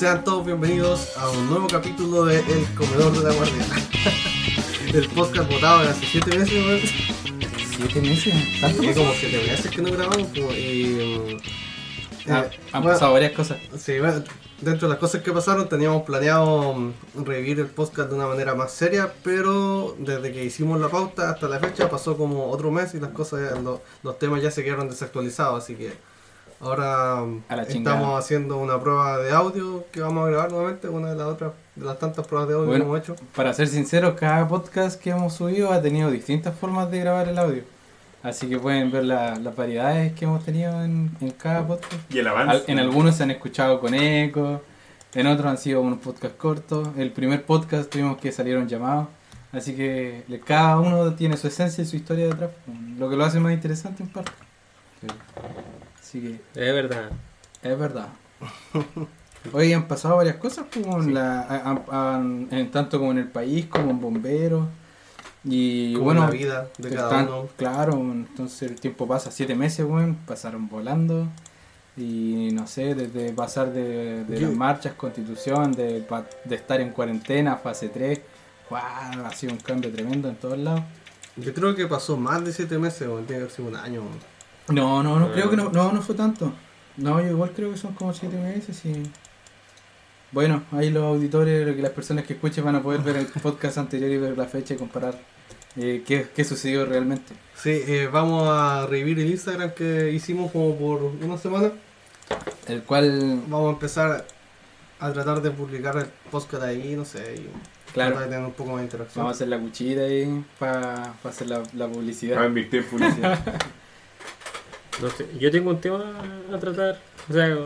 Sean todos bienvenidos a un nuevo capítulo de El Comedor de la Guardia. El podcast votado hace 7 meses, weón. ¿Siete meses? ¿Tanto? Que como 7 meses que no grabamos, como, y. mm, Ah, eh, han bueno, pasado varias cosas. Sí, bueno, dentro de las cosas que pasaron teníamos planeado mm, revivir el podcast de una manera más seria, pero desde que hicimos la pauta hasta la fecha pasó como otro mes y las cosas, lo- los temas ya se quedaron desactualizados, así que ahora estamos haciendo una prueba de audio que vamos a grabar nuevamente, una de las otras, de las tantas pruebas de audio Bueno. que hemos hecho. Para ser sinceros, cada podcast que hemos subido ha tenido distintas formas de grabar el audio. Así que pueden ver la- las variedades que hemos tenido en, en cada podcast. Y el avance. Al- en algunos se han escuchado con eco, en otros han sido unos podcasts cortos. El primer podcast tuvimos que salieron llamados. Así que le- cada uno tiene su esencia y su historia detrás, lo que lo hace más interesante en parte. Así que Es verdad. Es verdad. Hoy han pasado varias cosas, como en la, en tanto como en el país, como en bomberos. Y Como bueno, la vida de cada están- uno. claro, entonces el tiempo pasa, siete meses, weón, pasaron volando. Y no sé, desde pasar de, las marchas, constitución, de, de estar en cuarentena, fase 3, ¡guau! ha sido un cambio tremendo en todos lados. Yo creo que pasó más de 7 meses, o tiene que haber sido un año. No, no, no, Ah. creo que no, no, no fue tanto. No, yo igual creo que son como siete meses y... Bueno, ahí los auditores, que las personas que escuchen van a poder ver el podcast anterior y ver la fecha y comparar eh, qué, qué sucedió realmente. Sí, eh, vamos a revivir el Instagram que hicimos como por una semana. El cual, Vamos a empezar a tratar de publicar el podcast ahí, no sé, y claro, tratar de tener un poco más de interacción. vamos a hacer la cuchita ahí para hacer la, la Va a publicidad. invertir en publicidad. No sé, yo tengo un tema a tratar. O sea,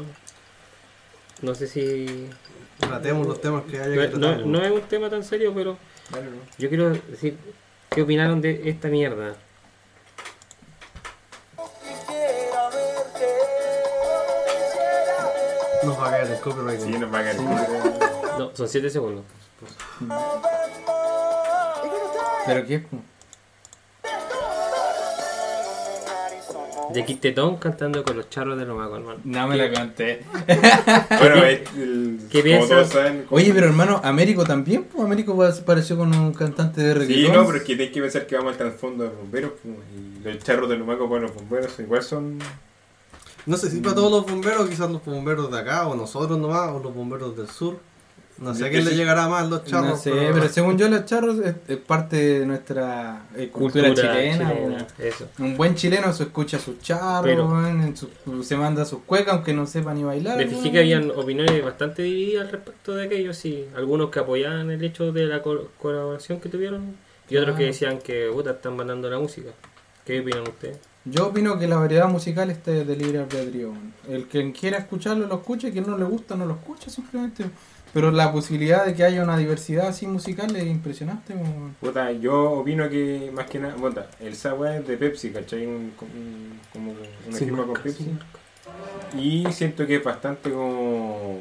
no sé si. Tratemos los temas que haya No, que no- tratar. no es un tema tan serio, pero yo quiero decir, ¿qué opinaron de esta mierda? Nos va a caer el copyright. Sí, nos va a caer. No, son 7 segundos. Pero qué es, De Quintetón cantando con los charros de Lomaco, hermano. no me la conté. Bueno, el- ¿Qué como piensas? todos saben. Oye, pero hermano, Américo también, pues Américo apareció con un cantante de reggaetón. Sí, no, pero es que tienes que pensar que vamos al trasfondo de los bomberos. pues, Y los charros de Lumaco, bueno, los bomberos igual son. No sé si para todos los bomberos, quizás los bomberos de acá, o nosotros nomás, o los bomberos del sur. No sé a quién le llegará más los charros. no sé, pero... según yo los charros es, es parte de nuestra eh, cultura, chilena. chilena, Eso. Un buen chileno se escucha sus charros, Pero- weón, en su- se manda sus cuecas aunque no sepa ni bailar. Me fijé que habían opiniones bastante divididas al respecto de aquello, sí. Algunos que apoyaban el hecho de la col- colaboración que tuvieron y otros que Claro. decían que puta, están mandando la música. ¿Qué opinan ustedes? Yo opino que la variedad musical está de libre albedrío. El que quiera escucharlo lo escucha, y quien no le gusta no lo escucha simplemente. Pero la posibilidad de que haya una diversidad así musical es impresionante. Puta, yo opino que más que nada. Bueno, el Sagua es de Pepsi, ¿cachai? Un, un- como una Sí, firma con Pepsi. sí. Y siento que es bastante como.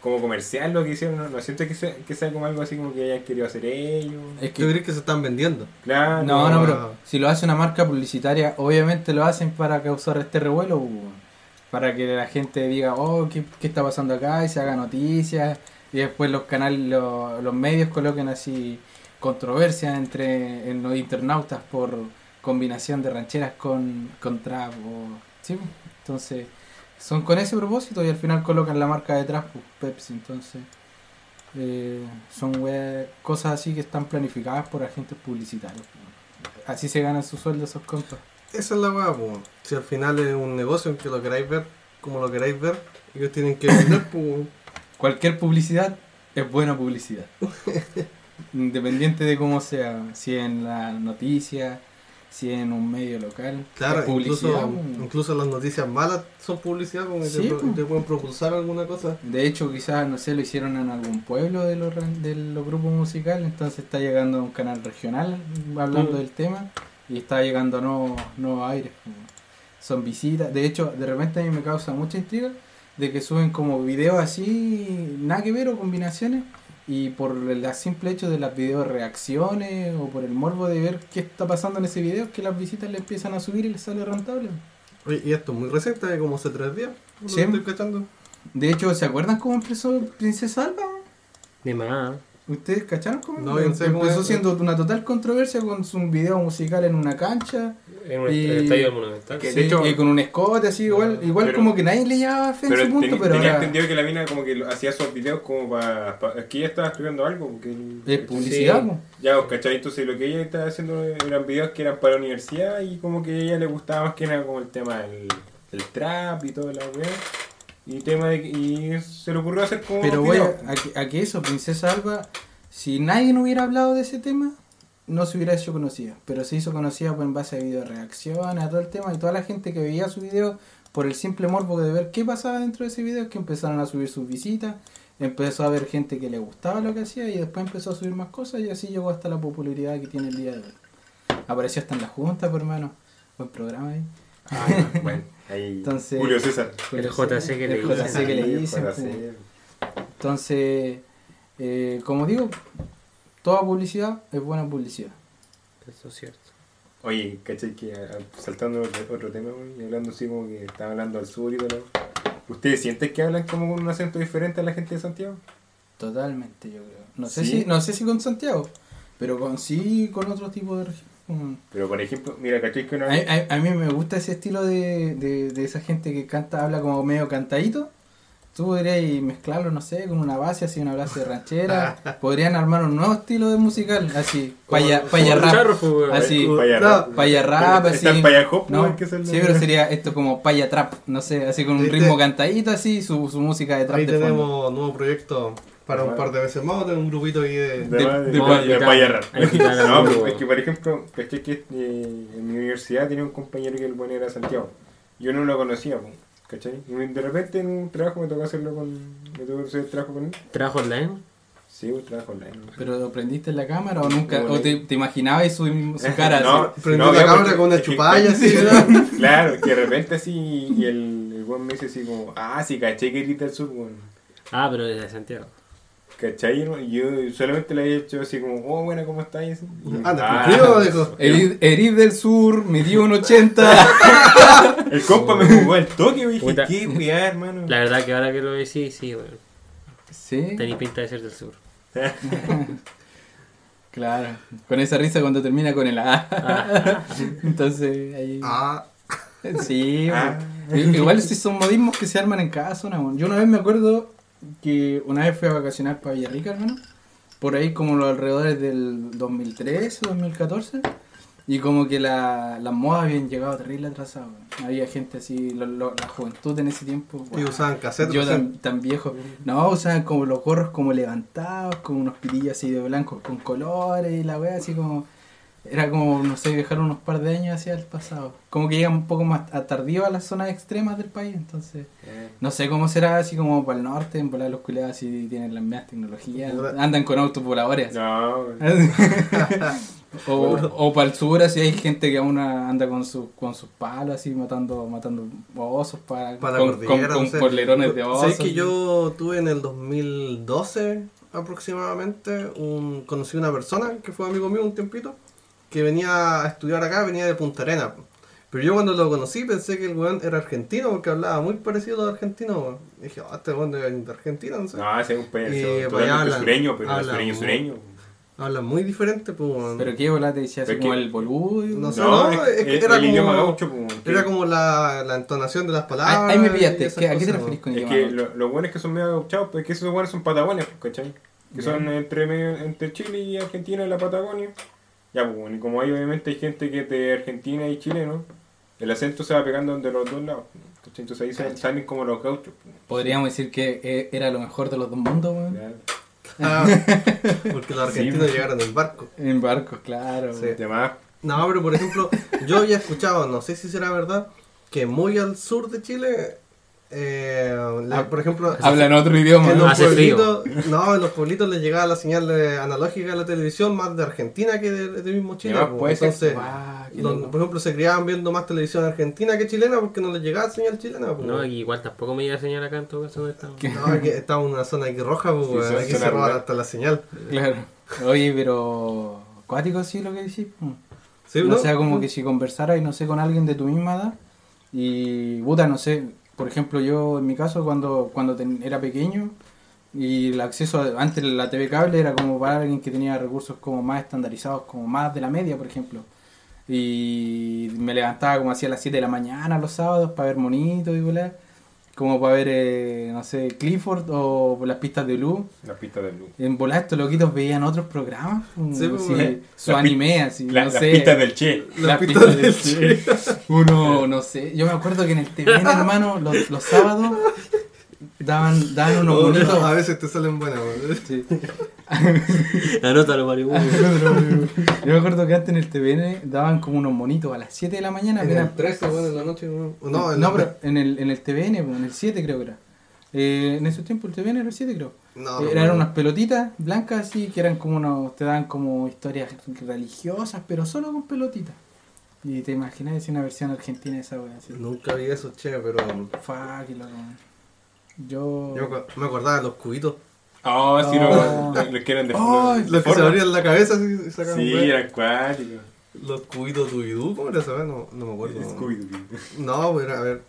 Como comercial lo que hicieron, no, no siento que sea, que sea como algo así como que hayan querido hacer ellos. Es ¿Tú que crees que se están vendiendo? Claro. No, no, pero si lo hace una marca publicitaria, obviamente lo hacen para causar este revuelo, weón. para que la gente diga, oh, ¿qué, qué está pasando acá? Y se haga noticias, y después los canales, lo- los medios coloquen así controversias entre en los internautas por combinación de rancheras con, con trap, ¿sí? Entonces, son con ese propósito y al final colocan la marca detrás, pues, Pepsi, entonces... eh, son cosas así que están planificadas por agentes publicitarios. Así se ganan su sueldo esos compas. Esa es la weá. Si al final es un negocio en que lo queráis ver, como lo queráis ver, ellos tienen que vender, pues. Cualquier publicidad es buena publicidad. Independiente de cómo sea, si en la noticia, si en un medio local. Claro, incluso, incluso las noticias malas son publicidad, como que te, pueden propulsar alguna cosa. De hecho, quizás, no sé, lo hicieron en algún pueblo de los, de los grupos musicales, entonces está llegando a un canal regional hablando Mm. del tema y está llegando a nuevos, nuevos aires. como Son visitas, de hecho, de repente a mí me causa mucha intriga de que suben como videos así, nada que ver o combinaciones, y por el simple hecho de las video reacciones o por el morbo de ver qué está pasando en ese video, es que las visitas le empiezan a subir y les sale rentable. Oye, y esto es muy reciente, de como hace tres días. ¿no Sí. estoy cachando? De hecho, ¿se acuerdan cómo empezó Princesa Alba? Ni más. ¿Ustedes cacharon cómo? No, no empezó es. siendo una total controversia con su video musical en una cancha. En un Y- estadio monumental. Que Sí, de hecho- y con un escote así, igual, igual Pero- como que nadie le llevaba fe en su punto, ten- pero tenía ahora entendido que la mina como que hacía esos videos como para... es que ella estaba estudiando algo. Porque el- es publicidad. Sí. Ya, os ¿cachai? Entonces lo que ella estaba haciendo eran videos que eran para la universidad y como que a ella le gustaba más que nada como el tema del, del trap y toda la weá. Y tema de, y se le ocurrió hacer como Pero videos. a, que- a que eso, Princesa Alba, si nadie no hubiera hablado de ese tema, no se hubiera hecho conocida. Pero se hizo conocida pues, en base a video reacciones, a todo el tema, y toda la gente que veía su video por el simple morbo de ver qué pasaba dentro de ese video, que empezaron a subir sus visitas, empezó a haber gente que le gustaba lo que hacía, y después empezó a subir más cosas, y así llegó hasta la popularidad que tiene el día de hoy. Apareció hasta en la junta, por hermano. Buen programa ahí. Ah, bueno, ahí Entonces- Julio César. El JC que le El dicen. JC que le dicen, pues. Entonces, eh, como digo, toda publicidad es buena publicidad. Eso es cierto. Oye, ¿cachai? Que ah, saltando otro, tema, y hablando así como que estaba hablando al sur y todo. ¿Ustedes sienten que hablan como con un acento diferente a la gente de Santiago? Totalmente, yo creo. No sé ¿Sí? si, no sé si con Santiago, pero con sí con otro tipo de región. Mm. Pero por ejemplo, mira, ¿cachai? Que una A, a- a mí me gusta ese estilo de, de, de esa gente que canta, habla como medio cantadito. Tú podrías mezclarlo, no sé, con una base, así una base de ranchera. Podrían armar un nuevo estilo de musical, así, paya, paya rap. charro, pues. Así, Paya rap. paya rap, Pero así. Paya hop, No, güey, que es el sí, pero sería esto como paya trap, no sé, así con un ritmo cantadito así, su, su música de trap Ahí de fondo. tenemos nuevo proyecto para un par de veces más. Tenemos un grupito ahí de. De, de- de, de de, paya- paya rap. Hay que quitar No, pero es que por ejemplo, caché que eh, en mi universidad tenía un compañero que el bueno era Santiago. Yo no lo conocía, ¿cachai? Y de repente en un trabajo me tocó hacerlo con. Me tocó hacer el trabajo con él. ¿Trabajo online? Sí, un trabajo online. ¿Pero lo prendiste en la cámara o nunca? ¿O te, te imaginabas su, su cara No, así? Prendió no, la cámara con una que- chupalla así, ¿verdad? Claro, que de repente así, y el, el buen me dice así como, ah, sí, caché que grita el sur, weón. Ah, pero desde Santiago. ¿Cachai? yo solamente le había hecho así como, oh, buena, ¿cómo estáis? Anda, Ah, cumplido, dijo. Erid, Erid del Sur, me dio un 80. El compa me jugó al toque, y dije, qué weá, hermano. La verdad que ahora que lo decís, sí, bueno. sí, Tenéis pinta de ser del sur. claro. Con esa risa cuando termina con el A. Entonces, ahí. Ah, Sí, Ah. bueno. I- igual si son modismos que se arman en cada zona. bueno. Yo una vez me acuerdo que una vez fui a vacacionar para Villarrica, hermano. Por ahí como los alrededores del 2013 o 2014. Y como que la, las modas habían llegado terrible atrasadas. Había gente así, lo- lo- la juventud en ese tiempo. y wow. usaban cassette. Yo tan, tan viejo. No, usaban como los gorros como levantados, con unos pitillos así de blancos con colores y la wea así como... Era como, no sé, viajar unos par de años hacia el pasado. Como que llegan un poco más a- tardío a las zonas extremas del país, entonces... No sé cómo será así como para el norte, en volar los culeados así tienen las mismas tecnologías, andan con autos voladores. No, o, o para el sur así hay gente que aún anda con, sus con sus palos así matando matando osos para, Para con, con, con de osos. ¿Sabes que yo tuve en el 2012 aproximadamente, un, conocí una persona que fue amigo mío un tiempito, que venía a estudiar acá, venía de Punta Arena. Pero yo cuando lo conocí pensé que el weón era argentino porque hablaba muy parecido a los argentinos. weón. Y dije, ah, este weón debe venir de Argentina, no sé. no, ese es un Y, pues, totalmente hablan- sureño, pero hablan sureño, sureño. Habla muy diferente, pues. Pero qué volate decía así Es como que- el boludo. No sé, No, no, es- es que es era el idioma como- gaucho, pues, Era como la, la entonación de las palabras. Ahí, ahí me pillaste. esas ¿Qué- ¿A qué te referís con Es idioma que gaucho? lo- los buenos que son medio gauchados, pues es que esos buenos son patagones, pues, ¿cachai? Que Ya. son entre, medio- entre Chile y Argentina y la Patagonia. Ya, pues, bueno, y como hay obviamente hay gente que es de Argentina y Chile, ¿no? El acento se va pegando de los dos lados. ¿cachai? Entonces ahí se- salen como los gauchos. pues. Podríamos decir que eh, era lo mejor de los dos mundos, weón. Ah, porque los argentinos Sí. llegaron en barco. En barcos, claro. Sí. No, pero por ejemplo, yo había escuchado, no sé si será verdad, que muy al sur de Chile, eh, la- Ah, por ejemplo, Hablan otro idioma. en ¿no? los Hace frío. pueblitos, no, en los pueblitos les llegaba la señal de- analógica de la televisión más de Argentina que de, de mismo Chile. Ser. Entonces, los- loco. por ejemplo, se criaban viendo más televisión argentina que chilena porque no les llegaba señal chilena. po. No, igual tampoco me iba a señalar acá en todo caso donde estamos. ¿Qué? No, aquí estamos en una zona aquí roja, pues, Sí, son aquí se roban hasta la señal. Claro. Oye, pero. Cuático sí lo que decís. Sí, O ¿no? sea, como que si conversaras, no sé, con alguien de tu misma edad y, puta, no sé, por ejemplo, yo en mi caso, cuando, cuando era pequeño, y el acceso, a- antes la TV cable era como para alguien que tenía recursos como más estandarizados, como más de la media, por ejemplo. Y me levantaba como hacia las 7 de la mañana los sábados para ver monitos y volar. Como para ver, eh, no sé, Clifford o las pistas de Blue. Las pistas de luz. En volar estos loquitos veían otros programas. Sí, así, bueno. su anime, así, La- no las sé. pistas del Che. Las Las pistas pistas del del Uno, no sé. Yo me acuerdo que en el TVN, hermano, los, los sábados daban, daban unos Oh, bonitos. a veces te salen buenas, weón. Sí. Anótalo, marihuana. Yo me acuerdo que antes en el TVN daban como unos monitos a las 7 de la mañana. En el eran- 13, bueno, en la noche. No, en no, la- pero en el, en el TVN, en el 7 creo que era. Eh, en esos tiempos el TVN era el 7 creo. No, Eh, no, eran no. unas pelotitas blancas así que eran como unos, te daban como historias religiosas, pero solo con pelotitas. Y te imaginas es una versión argentina de esa wea. Nunca vi eso, che, pero. Fuck, loco. Yo. Yo me acordaba de los cubitos. Oh, sí, Oh. los, los que eran de de Los que se abrían la cabeza y sacaban Sí, acuáticos. Los cubitos Dubidú, ¿cómo era esa? No, no me acuerdo. Scooby-Doo. No, pues era, a ver,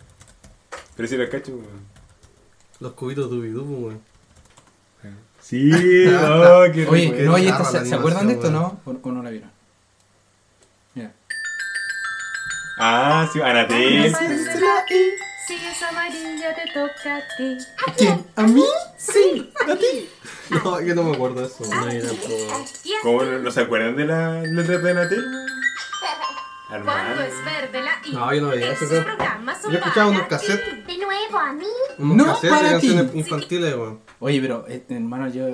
Pero sí los cacho, weón. los cubitos Dubidú, pues, weón. Sí, oh, qué rico. Oye, qué no, la ¿se, ¿se acuerdan de esto, no? ¿O, o no la vieron? Mira. Ah, sí, Anatel. Si es amarilla te toca a ti. ¿Quién? ¿A mí? Sí, a ti. No, yo no me acuerdo de eso. weón. No, yo tampoco. ¿Cómo no, no se acuerdan de la letra de Anatel? Cuando es verde la I. No, yo no veía eso, Yo escuchaba unos cassettes. De nuevo a mí. Unos No cassettes para de canciones ti. infantiles, weón. Oye, pero, eh, hermano, yo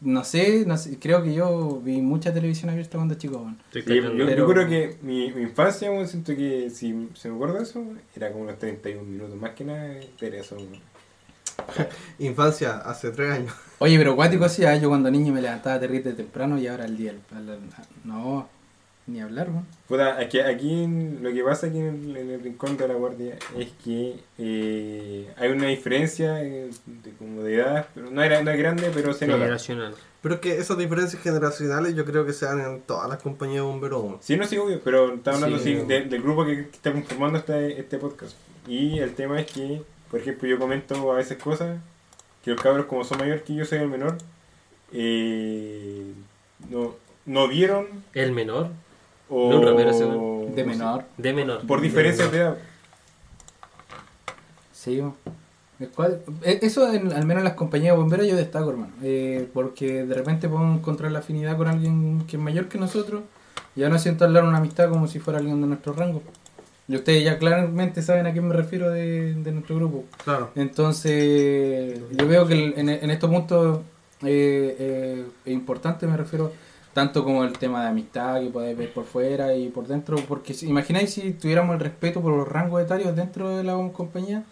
no sé, no sé, creo que yo vi mucha televisión abierta cuando chico, Sí, yo, creo que mi, mi infancia, siento que si se me acuerda de eso, era como unos 31 minutos. Más que nada, era eso. Infancia, hace tres años. Oye, pero cuático sí, ah, yo cuando niño me levantaba terrible temprano y ahora al día. no, ni hablar, weón. Puta, aquí, aquí lo que pasa aquí en el, en el rincón de la guardia es que eh, hay una diferencia eh, de, como de edad, pero no, era, no es grande, pero se nota. Generacional. Pero es que esas diferencias generacionales yo creo que se dan en todas las compañías de bomberos. Sí, no sí, obvio, pero estamos hablando Sí. sí, de- del grupo que está conformando este, este podcast. Y el tema es que, por ejemplo, yo comento a veces cosas que los cabros, como son mayores que yo, soy el menor, eh, no, no vieron El menor. O... No, Ramiro, ese weón. De menor. De menor. Por diferencias de edad. Sí, eh, Eso, en- al menos en las compañías de bomberos, yo destaco, hermano. Eh, porque de repente podemos encontrar la afinidad con alguien que es mayor que nosotros. Y ya no siento hablar una amistad como si fuera alguien de nuestro rango. Y ustedes ya claramente saben a quién me refiero de, de nuestro grupo. Claro. Entonces, yo veo que en, en estos puntos eh, eh, es importante, me refiero tanto como el tema de amistad que podéis ver por fuera y por dentro, porque si, imagináis si tuviéramos el respeto por los rangos etarios dentro de la compañía,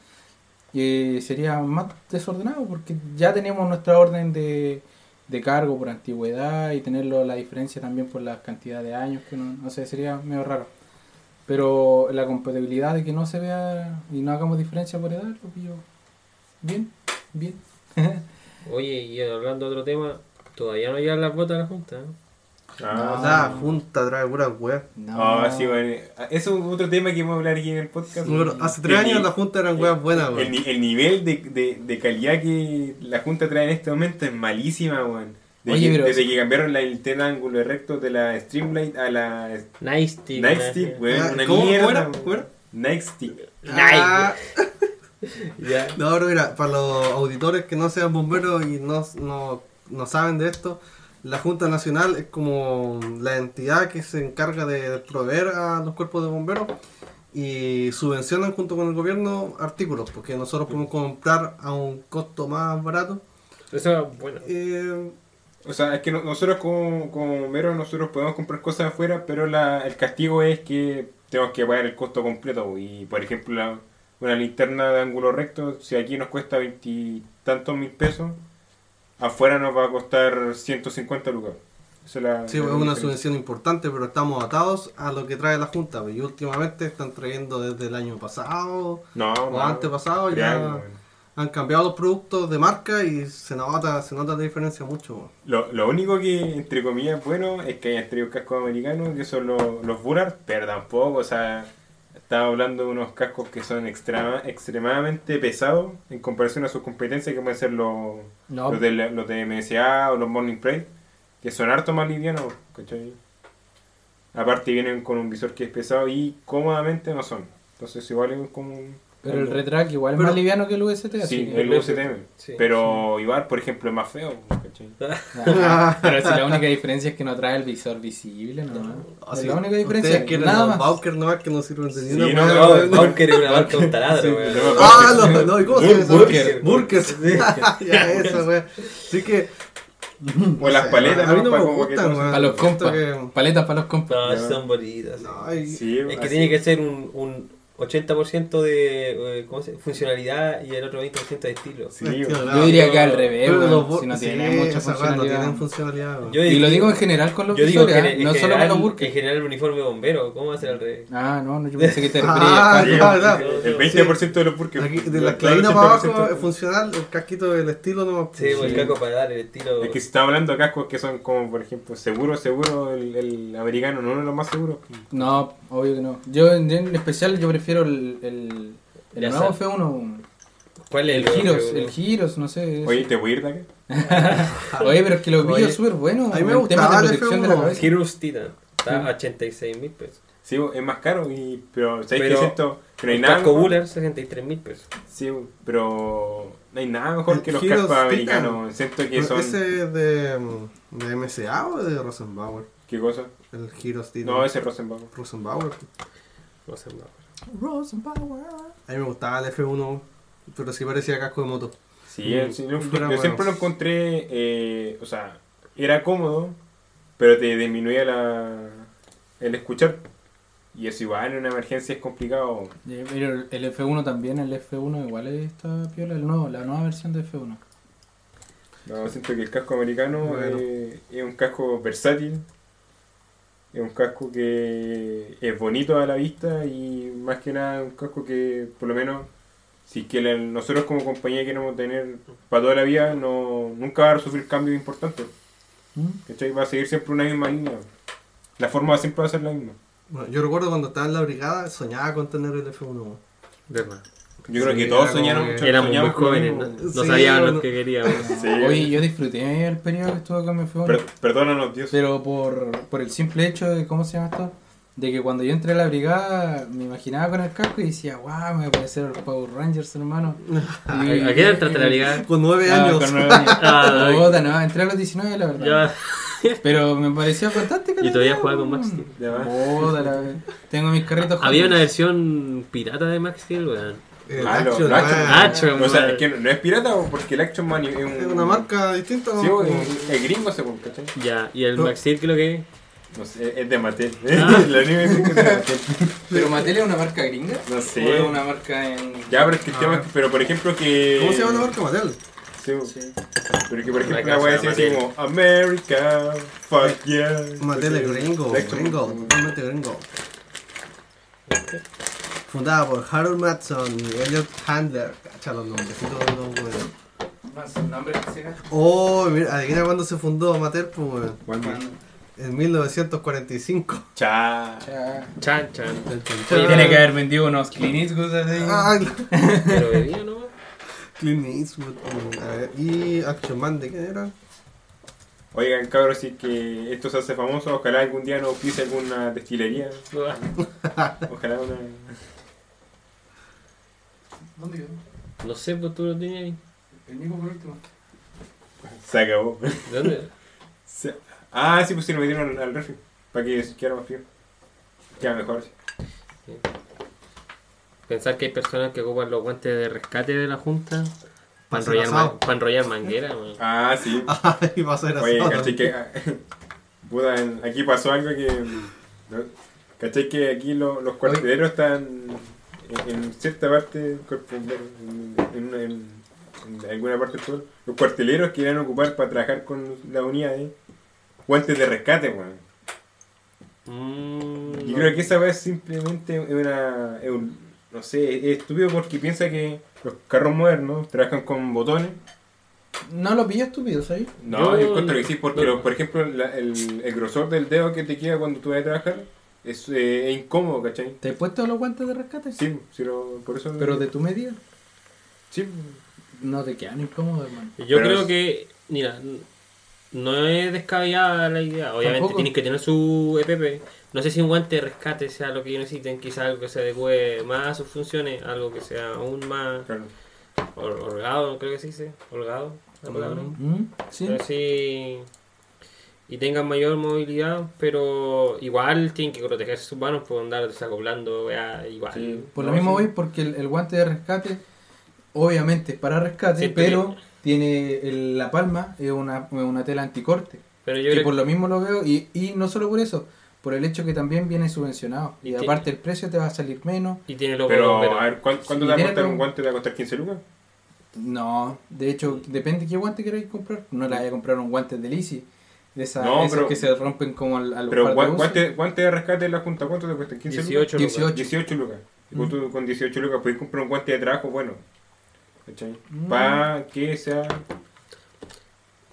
sería más desordenado, porque ya tenemos nuestra orden de, de cargo por antigüedad y tenerlo la diferencia también por la cantidad de años que uno, no sé, sería medio raro. Pero la compatibilidad de que no se vea y no hagamos diferencia por edad, lo pillo bien, bien. Oye, y hablando de otro tema, todavía no llegan las botas a la Junta. ¿eh? Ah, La junta trae puras weas. no. Ah, sí, bueno. Eso es otro tema que vamos a hablar aquí en el podcast. Hace tres El años la junta eran weas buenas, El, weón. el nivel de, de, de calidad que la Junta trae en este momento es malísima, weón. De Oye, pero- desde que cambiaron la, el de ángulo recto de la Streamlight a la Nice stick. Nightstick, weón. Ah, Una ¿cómo- cómo mierda. Nightstick. Ah, Ya. No, pero mira, para los auditores que no sean bomberos y no, no, no saben de esto, la Junta Nacional es como la entidad que se encarga de proveer a los cuerpos de bomberos y subvencionan junto con el gobierno artículos, porque nosotros podemos comprar a un costo más barato. Eso es bueno. Eh, O sea, es que no- nosotros como, como bomberos nosotros podemos comprar cosas afuera, pero la, el castigo es que tenemos que pagar el costo completo. Y por ejemplo, la- una linterna de ángulo recto, si aquí nos cuesta veintitantos mil pesos, afuera nos va a costar 150 lucas. La- sí, la es una diferencia. subvención importante, pero estamos atados a lo que trae la Junta. pues, Y últimamente están trayendo desde el año pasado No, o no, antepasado ya... Han cambiado los productos de marca y se nota, se nota la diferencia mucho. weón. Lo, lo único que, entre comillas, bueno es que hayan traído cascos americanos, que son los, los pero tampoco, o sea, estaba hablando de unos cascos que son extrema, extremadamente pesados en comparación a sus competencias, que pueden ser los, No, los, de, los de MSA o los Morning Prey, que son harto más livianos, ¿cachai? Aparte vienen con un visor que es pesado y cómodamente no son. Entonces igual es como un... pero el retrack igual es Pero- más liviano que el UST. así Sí, que- el USTM. Sí. Pero igual, por ejemplo, es más feo. Ah, pero si la única diferencia es que no trae el visor visible, no. Ah, Es sí. la única diferencia. Ustedes quieren Nada más. Bowker nomás que no sirven de Sí, no, no. Bunker es una un taladro, no, Ah, no, no, ¿y cómo se llama eso? Burger. Burgers. ya, eso, weón. Así que. O las paletas, A mí no Pa' me que gustan. Para los compas. que- Paletas para los compas. No, son bonitas. No, Es que tiene que ser un, un 80% de eh, ¿cómo se- funcionalidad y el otro 20% de estilo. Sí, Yo diría que al revés, pero si no sí, tiene mucha funcionalidad. tienen funcionalidad. Yo Y lo digo en general con los visores, ¿eh? no solo con los burkers. en general el uniforme bombero, ¿cómo va a ser al revés? Ah, no, no, yo pensé que te referías Ah, Sí. El 20% de los burkers. Aquí, de la clavina para abajo 80%. es funcional, el casquito del estilo no Sí, pues el casco para dar el estilo. Es que si estamos hablando de cascos que son como, por ejemplo, seguro, seguro, el, el americano, no uno de los más seguros. No, obvio que no. Yo en, en especial yo prefiero el, el, el Ya nuevo sé. F1. ¿Cuál es El el Giros, el Giros, no sé. Oye, ¿te voy a ir de acá? Oye, pero es que los Oye, vídeos súper buenos. a mí me el tema gustaba de el protección de F1. la cabeza. Heroes Titan. Está a 86 mil pesos. Sí, es más caro, y, pero ¿sabes Pero qué siento? Que no hay el nada casco mejor. Buller, 63 mil pesos. Sí, pero no hay nada mejor El que los Heroes cascos Titan. americanos. Siento que son... ¿Ese es de, de MSA o de Rosenbauer? ¿Qué cosa? El Heroes Titan. No, ese es Rosenbauer. Rosenbauer. No sé, no. A mí me gustaba el F1, pero sí parecía casco de moto. Sí, Mm, el- sí, yo, fuera yo bueno. siempre lo encontré, eh, o sea, era cómodo, pero te disminuía la, el escuchar. Y eso igual en una emergencia es complicado. Eh, Pero el F1 también, el F1 igual está piola, el nuevo, la nueva versión de F1. No, siento que el casco americano Bueno. eh, es un casco versátil, es un casco que es bonito a la vista y más que nada un casco que por lo menos si es que la- nosotros como compañía queremos tener para toda la vida, no, nunca va a sufrir cambios importantes. ¿Mm? ¿cachai? Va a seguir siempre una misma línea. La forma siempre va a ser la misma. Bueno, yo recuerdo cuando estaba en la brigada, soñaba con tener el F1. Verdad. Yo creo Sí, que todos soñaron, que- Éramos muy jóvenes, no, no Sí, sabíamos lo que queríamos. Sí. Oye, yo disfruté el periodo que estuve con mi F1. Per- perdónanos, Dios. Pero por, por el simple hecho de, ¿cómo se llama esto? De que cuando yo entré a la brigada me imaginaba con el casco y decía, wow, me voy a parecer los Power Rangers, hermano. ¿A a qué edad entraste a la brigada? Con nueve Ah, años. con nueve años. Ah, no, entré a los 19, la verdad. Ya. Pero me pareció fantástico. ¿Y todavía jugaba con Max Steel? Tengo mis carritos. Había una versión pirata de Max Steel, weón. El Ah, lo- Action Man. Action. O sea, es que no, es pirata o porque el Action Man es, un, Es una marca distinta. ¿no? Sí, o- es, es gringo según, ¿cachai? Ya, y el No. Max Steel creo que No sé, es de Mattel. Ah. La anime dice que es de Mattel. ¿Pero Mattel es una marca gringa? No ¿O sé. es una marca en.? Ya, pero es que el Ah. tema es que- pero por ejemplo que... ¿Cómo se llama la marca Mattel? Sí, pero que por ejemplo La la voy a casa decir así Mattel. como America, fuck yeah. Mattel es gringo, gringo, totalmente gringo. Fundada por Harold Matson y Elliot Handler. Cacha los nombrecitos de los weones. El nombre que se gasta. Oh, mira, adivina cuándo se fundó Mattel, pues, weón. ¿Cuándo? En 1945. Cha. Ya. Chan Chan. Oye, tiene que haber vendido unos clinics, así. Ah, Pero bebía, ¿no? Clint Eastwood. a ver, Y Action Man, ¿de quién era? Oigan, cabros, si que esto se hace famoso, ojalá algún día nos pise alguna destilería. Ojalá una... ¿Dónde quedó? No sé, pues tú lo tenías ahí. El Nico por último. Se acabó. ¿De dónde? Se- Ah, sí, pues sí, lo metieron al, al refri. Para que quedara más frío. Queda mejor. sí. Pensar que hay personas que ocupan los guantes de rescate de la Junta para enrollar, man- pa' enrollar manguera, weón. Ah, sí. Ay, va a ser Oye, caché que. Puta, aquí pasó algo que. ¿no? ¿Cachai que aquí lo- los cuarteleros están en, en cierta parte del cuerpo en, en una- en- en alguna parte del pueblo? Los cuarteleros querían ocupar para trabajar con la unidad de guantes de rescate, weón. Mm, Yo no. creo que esa vez simplemente es una. es un- no sé, es estúpido porque piensa que los carros modernos trabajan con botones. No lo pillo estúpido, ¿sabes? No, Yo- yo encuentro que sí, porque no. los- por ejemplo la- el, el grosor del dedo que te queda cuando tú vas a trabajar es, eh, es incómodo, ¿cachai? ¿Te has puesto los guantes de rescate? Sí, sí, lo- por eso... Pero de tu medida. Sí, No te quedan incómodos, hermano. Yo Pero creo es- que, mira, no es descabellada la idea. Obviamente Tampoco. tienen que tener su EPP. No sé si un guante de rescate sea lo que ellos necesiten, quizás algo que se adecue más a sus funciones, algo que sea aún más claro. hol- holgado, creo que se dice, holgado, la palabra. ¿Mm? Sí. Pero sí. Y tengan mayor movilidad, pero igual tienen que protegerse sus manos por andar desacoplando, wea, igual. Sí. Por No, lo mismo voy porque el, el guante de rescate, obviamente es para rescate, pero tiene el- la palma, es una, es una tela anticorte. Pero yo que creo por lo mismo lo veo, y, y no solo por eso, por el hecho que también viene subvencionado. Y aparte el precio te va a salir menos. y tiene logo Pero, bombero. a ver, ¿cuánto, te va a costar un guante? ¿Te va a costar 15 lucas? No, de hecho, depende qué guante queráis comprar. No le vaya a comprar un guante de Lisi. De esa, No, pero- que se rompen como al, al Pero de guante, guante de rescate en la junta, ¿cuánto te cuesta? ¿15 lucas? 18 lucas. 18. 18 lucas. Y pues tú con 18 lucas puedes comprar un guante de trabajo bueno. ¿Cachai? Mm. Para que sea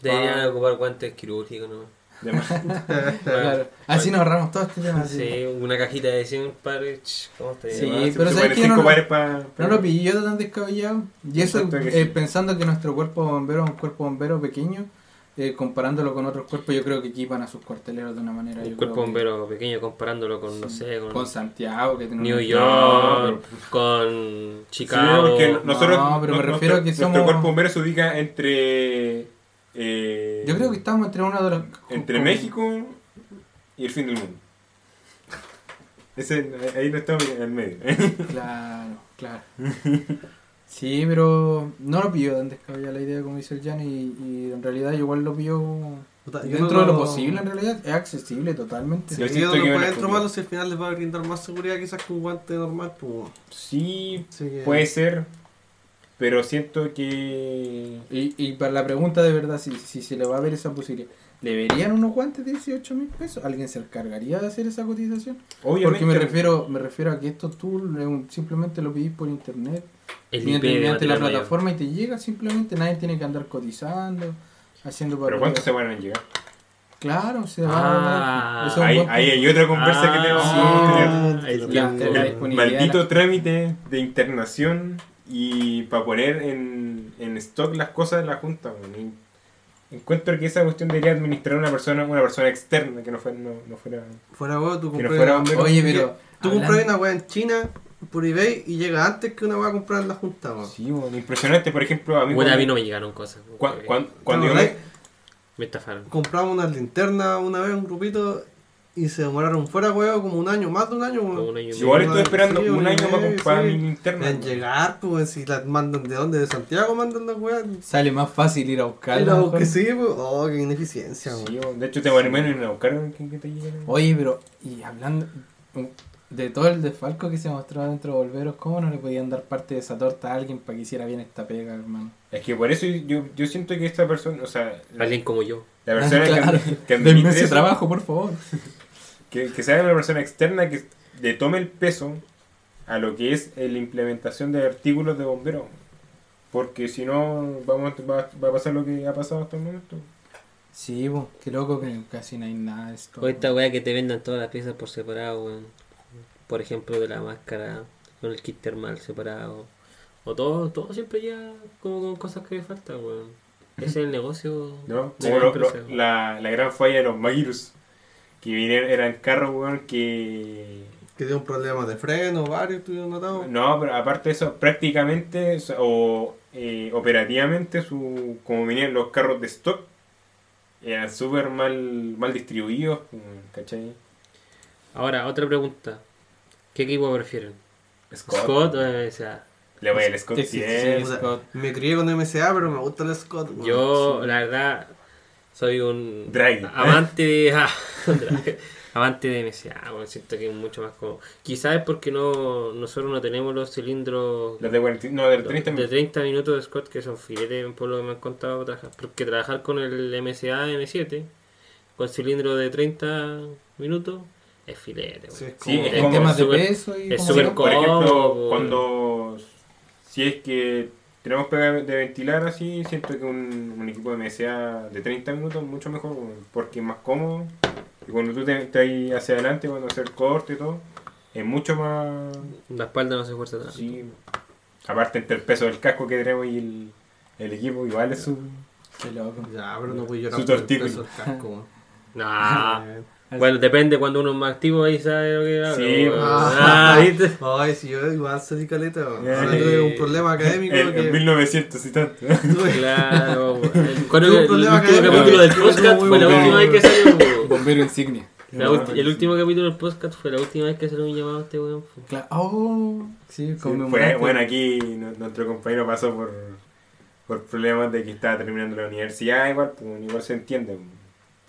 Deberían ocupar guantes quirúrgicos, ¿no? de más. Claro. Así nos ahorramos todo este tema. Sí, una cajita de 100 pares. ¿Cómo te Sí, llamas? pero ¿sabes cinco No No lo pillé yo tan descabellado. Y eso que eh, sí. pensando que nuestro cuerpo bombero es un cuerpo bombero pequeño, eh, comparándolo con otros cuerpos, yo creo que equipan a sus cuarteleros de una manera. Un cuerpo que- bombero pequeño comparándolo con, no sé, con, Con Santiago, que tiene New una- York, No, con Sí, Chicago. porque nosotros, No, pero me nuestro- refiero a que nuestro somos- cuerpo bombero se ubica entre. eh, Yo creo que estamos entre uno de los. Entre como- México y el fin del mundo. Ese, ahí no estamos en el medio. Claro, claro. Sí, pero no lo pillo tan descabellada la idea como dice el Jan y, y en realidad igual lo pillo Puta, yo dentro no de lo posible en realidad, es accesible totalmente. Yo Sí, siento no que encuentro malo si al final les va a brindar más seguridad quizás que un guante normal. Pues, Sí, que- puede ser. Pero siento que. Y, y para la pregunta de verdad, si, si se le va a ver esa posibilidad, ¿le verían unos guantes de 18 mil pesos? ¿Alguien se encargaría de hacer esa cotización? Obviamente. Porque me refiero, me refiero a que esto tú simplemente lo pedís por internet, El IP mediante la material mayor. plataforma y te llega simplemente, nadie tiene que andar cotizando, haciendo Pero. ¿cuántos se van a llegar? Claro, se va Ah, a eso es un Ahí, ahí hay otra conversa que tenemos sí, que tener. Ah, el la- tiempo. la El disponibilidad. maldito trámite de internación y para poner en, en stock las cosas de la Junta. weón. Y Encuentro que esa cuestión debería administrar una persona una persona externa que no fuera, no, no fuera Fuera huevo, tú que no compras bombero. Oye, pero. Tú compras una weá en China por eBay y llega antes que una weá a comprar en la junta. weón. Sí, bueno, impresionante, por ejemplo, a mí Bueno, a mí cuando, no me llegaron cosas. porque cuan- cuando yo me- Me estafaron. Compramos unas linternas una vez, un grupito, y se demoraron fuera huevo como un año, más de un año. weón. Como un año y si medio. igual estoy esperando Sí, un año para comprar sí. mi linterna. En llegar, pues si las mandan de dónde, de Santiago mandan las weas. Sale más fácil ir a buscarla. Pero mejor. que sí, pues, oh, qué ineficiencia, Sí, weón. de hecho, te van a menos en a buscar que, que te lleguen. Oye, pero, y hablando de todo el desfalco que se mostró dentro de Volveros, ¿cómo no le podían dar parte de esa torta a alguien para que hiciera bien esta pega, hermano? Es que por eso yo, yo siento que esta persona, o sea, la, Alguien como yo. la persona que- Claro. que, administre ese eso, trabajo, por favor. que, que sea una persona externa que le tome el peso a lo que es la implementación de artículos de bombero. Porque si no, vamos, va, va a pasar lo que ha pasado hasta el momento. Sí, bo, qué loco que casi no hay nada de esto. O esta weá que te vendan todas las piezas por separado, weón. Por ejemplo, de la máscara, con el kit termal separado. O todo, todo siempre ya como con cosas que le faltan, weón. Ese es el negocio. ¿no? de Como la lo- lo- empresa. la, la gran falla de los Magirus. Que vinieron, eran carros, weón, que... Que dio un problema de freno, varios tuvieron notado. No, pero aparte de eso, prácticamente o, eh, operativamente, su, como venían los carros de stock, eran súper mal, mal distribuidos, ¿cachai? Ahora, otra pregunta. ¿Qué equipo prefieren? Scott. ¿Scott o MSA? Le voy al Scott Sí, sí, sí, siempre. O sea, Scott. me crié con MSA, pero me gusta el Scott. weón. Yo, la verdad, soy un Draghi. amante de. ah, amante de MSA, bueno, siento que es mucho más cómodo. Quizás es porque no nosotros no tenemos los cilindros Los de 40, no, del 30 de 30 minutos de Scott que son filetes, por lo que me han contado. Porque trabajar con el MSA M7, con cilindro de 30 minutos, es filete. Sí, es Sí, como- es en como temas de peso y es súper sea. Por ejemplo, cómodo, cuando si es que tenemos pega de ventilar así, siento que un, un equipo de MSA de 30 minutos es mucho mejor, porque es más cómodo Y cuando tú te, te vas hacia adelante, cuando hacer corte y todo, es mucho más. La espalda no se esfuerza tanto. Sí. Aparte, entre el peso del casco que tenemos y el, el equipo, igual es loco. Ya, pero no voy a llorar Su por el tortícolis. peso del casco, weón. Nah. Bueno, depende cuando uno es más activo, ahí sabe lo que habla, Sí, ah. Ah, ¿viste? Ay, si yo igual salí caleta, tuve un problema académico En, que... en 1900 y tanto. Claro. ¿Cuál Tuve un es el problema último académico capítulo del podcast? Fue la última vez que salió. Bombero insignia. La ulti- el último capítulo del podcast fue la última vez que salió un llamado a este weón. Claro. Oh, sí, Sí, fue, bueno, aquí nu- nuestro compañero pasó por, por problemas de que estaba terminando la universidad, igual, pues, igual se entiende.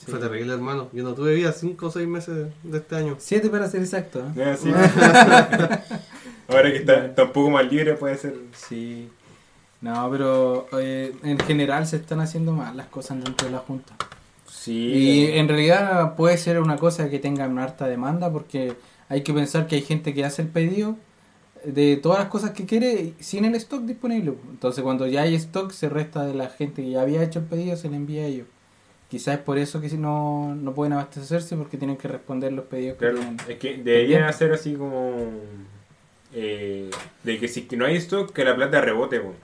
Fue terrible, hermano. Yo no tuve vida 5 o 6 meses de este año. Siete para ser exacto. ¿eh? Ahora que está, está un poco más libre, puede ser. Sí. No, pero eh, en general se están haciendo mal las cosas dentro de la Junta. Sí. Y en realidad puede ser una cosa que tenga una harta demanda porque hay que pensar que hay gente que hace el pedido de todas las cosas que quiere sin el stock disponible. Entonces cuando ya hay stock se resta de la gente que ya había hecho el pedido, se le envía a ellos. Quizás es por eso que si no, no pueden abastecerse porque tienen que responder los pedidos que Claro, tienen. es que deberían hacer así como. eh, de que si que no hay stock, que la plata rebote, po.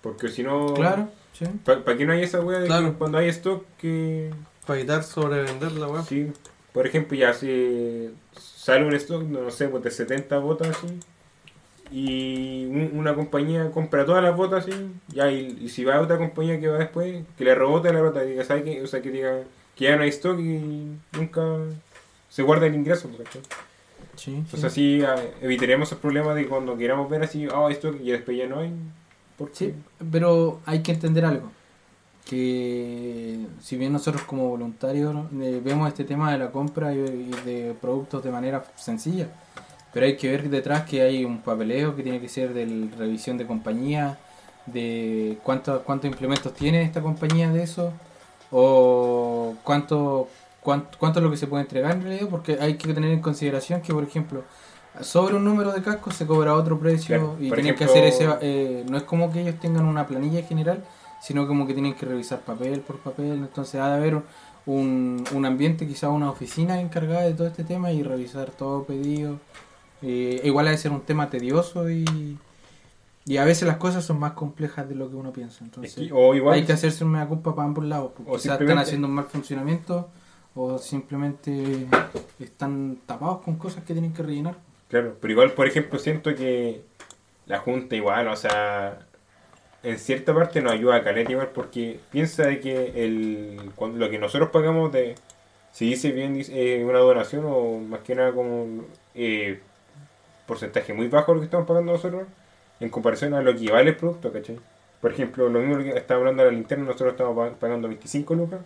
Porque si no. Claro, sí. ¿Para qué no hay esa wea de Claro. que cuando hay stock que. Para evitar sobrevender la weá. Sí. Por ejemplo, ya si sale un stock, no sé, pues de 70 botas así. Y un- una compañía compra todas las botas así. Ya, y, y si va a otra compañía que va después, que le rebote la bota. Diga, ¿sabe qué? O sea, que diga que ya no hay stock y nunca se guarda el ingreso. ¿cachai? sí, Entonces sí. así ah, evitaríamos el problema de cuando queramos ver así, oh, esto y después ya no hay. Porque Sí, pero hay que entender algo. Que si bien nosotros como voluntarios eh, vemos este tema de la compra y, y de productos de manera sencilla, pero hay que ver detrás que hay un papeleo que tiene que ser de revisión de compañía, de cuántos cuántos implementos tiene esta compañía de eso, o cuánto, cuánto, cuánto es lo que se puede entregar en realidad, porque hay que tener en consideración que, por ejemplo, sobre un número de cascos se cobra otro precio Claro, y tienen que hacer ese... eh, no es como que ellos tengan una planilla general, sino como que tienen que revisar papel por papel, entonces ha de haber un, un ambiente, quizá una oficina encargada de todo este tema y revisar todo pedido. Eh, igual ha de ser un tema tedioso y, y a veces las cosas son más complejas de lo que uno piensa, es entonces que- o igual hay que hacerse una culpa para ambos lados, porque O quizás están haciendo un mal funcionamiento o simplemente están tapados con cosas que tienen que rellenar. Claro, pero igual, por ejemplo, siento que la Junta igual, o sea, en cierta parte nos ayuda a Caleta igual porque piensa de que el, cuando, lo que nosotros pagamos de, si dice bien dice, eh, una donación o más que nada como eh, porcentaje muy bajo lo que estamos pagando nosotros en comparación a lo que vale el producto, ¿cachai? Por ejemplo, lo mismo que estaba hablando de la linterna, nosotros estamos pa- pagando 25 lucas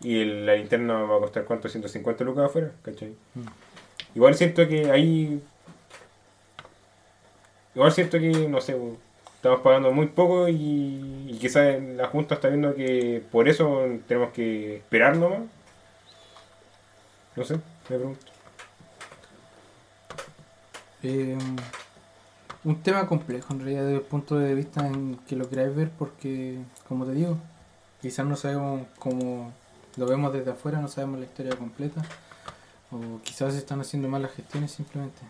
y el- la linterna va a costar cuánto, 150 lucas afuera, ¿cachai? Igual siento que ahí. Igual siento que, no sé, estamos pagando muy poco y, y quizás la Junta está viendo que por eso tenemos que esperar nomás. No sé, me pregunto. Eh, un tema complejo en realidad desde el punto de vista en que lo queráis ver porque, como te digo, quizás no sabemos cómo lo vemos desde afuera, no sabemos la historia completa o quizás están haciendo malas gestiones simplemente.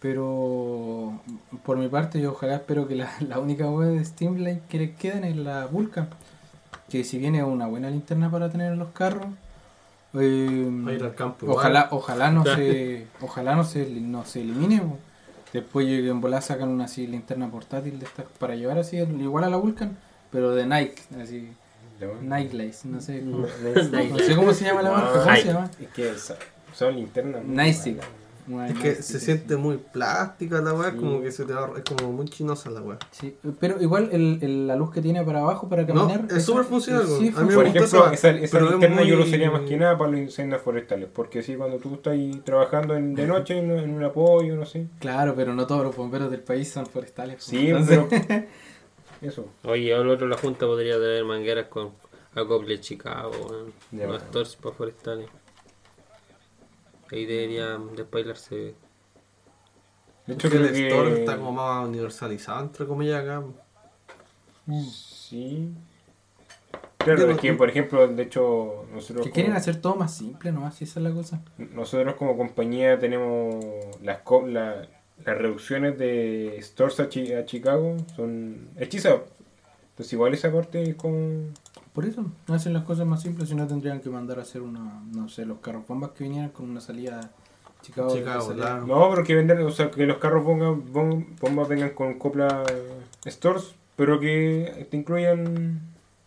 Pero por mi parte yo ojalá espero que la, la única web de Steamlight que les queden es la Vulcan. Que si viene una buena linterna para tener en los carros. Eh, A ir al campo. ojalá, ojalá no se, ojalá no se, no se elimine. Después en volar sacan una así linterna portátil de estas para llevar así igual a la Vulcan, pero de Nike, así Nightlights, no sé cómo, no sé cómo se llama la marca, ¿cómo se Ay, llama? Es que son- linternas. Una Es que se sí. siente muy plástica la weá, Sí. como que se te va, es como muy chinosa la weá. Sí, pero igual el, el- la luz que tiene para abajo para No, caminar. es súper funcional, Sí. A mí Por ejemplo, esa- esa, linterna yo lo usaría más que nada para los incendios forestales. Porque así cuando tú estás ahí trabajando en- de noche en, en un apoyo, no sé. Claro, pero no todos los bomberos del país son forestales. Sí, entonces- pero. Eso. Oye, al otro la Junta podría tener mangueras con acople Chicago, bueno. torres para forestales. Ahí debería despailarse. De hecho, que el que. store está como más universalizado, entre comillas, acá. Sí. Claro, es que por ejemplo, de hecho, nosotros Que quieren como, hacer todo más simple nomás, si esa es la cosa. nosotros como compañía tenemos las co- la- las reducciones de stores a, Chi- a Chicago son hechizas. Entonces igual esa parte es como... Por eso, no hacen las cosas más simples, si no tendrían que mandar a hacer una, no sé, los carros bombas que vinieran con una salida Chicago. Chicago, salida- claro. No, pero que vender, o sea, que los carros bombas vengan con copla eh, stores, pero que te incluyan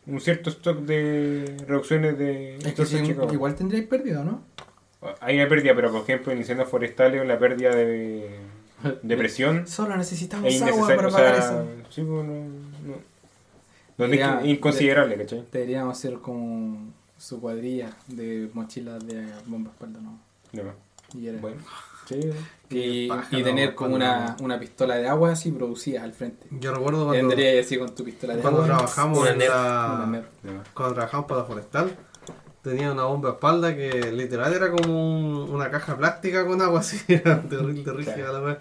un cierto stock de reducciones de Es que si- en igual tendríais pérdida, ¿no? Hay una pérdida, pero por ejemplo en incendios forestales la pérdida de, de presión Solo necesitamos es agua para O pagar sea, eso. sí, pues, es inconsiderable, ¿cachai? Deberíamos hacer como su cuadrilla de mochilas de bomba espalda, ¿no? No. Y, era- Bueno, sí. y, y tener como una, una pistola de agua así producida al frente. Yo recuerdo cuando, andaría así con tu pistola de cuando agua. trabajamos en la, cuando trabajamos para la forestal, tenía una bomba espalda que literal era como un- una caja plástica con agua así, era terrible, vez.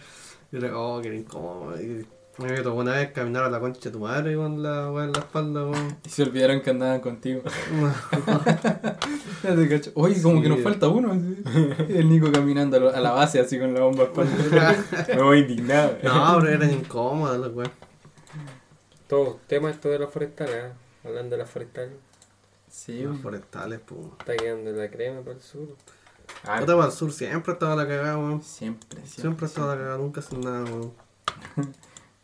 Y era, oh, que era incómodo. Y me había tocado una vez caminar a la concha de tu madre con la weá en la espalda, weón. Y se olvidaron que andaban contigo. Ya te cacho. Oye, como Sí. que nos falta uno. así. El Nico caminando a la base así con la bomba espalda. Me voy indignado. no, pero eran incómodas las weas. Todo tema esto de los forestales, ¿ah? hablando de las forestales. Sí, Los forestales, pues. Está quedando la crema para el sur. Ah, Puta, para el sur siempre estaba la cagada, weón. siempre, siempre. Siempre estaba la cagada, nunca hacen nada, weón.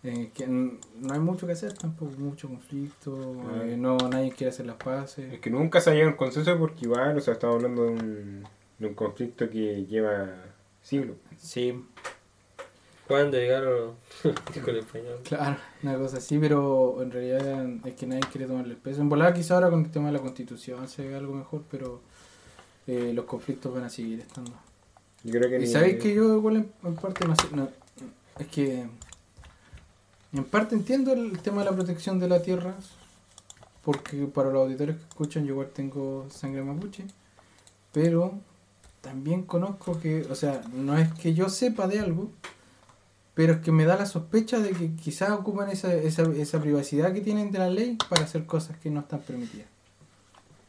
Eh, que no hay mucho que hacer tampoco, mucho conflicto, Ah. eh, no nadie quiere hacer las Es paces. que nunca se ha llegado a un consenso porque igual, o sea, estamos hablando de un, de un conflicto que lleva siglos. Sí, ¿Cuándo llegaron. Dijo el español. claro, una cosa así, pero en realidad es que nadie quiere tomarle el peso. En volada quizá ahora con el tema de la constitución se ve algo mejor, pero eh, los conflictos van a seguir estando. Yo creo que Y ni- sabéis que yo igual en, en parte no sé, no, es que en parte entiendo el tema de la protección de la tierra, porque para los auditores que escuchan yo igual tengo sangre mapuche, pero también conozco que, o sea, no es que yo sepa de algo, pero es que me da la sospecha de que quizás ocupan esa, esa, esa privacidad que tienen de la ley para hacer cosas que no están permitidas.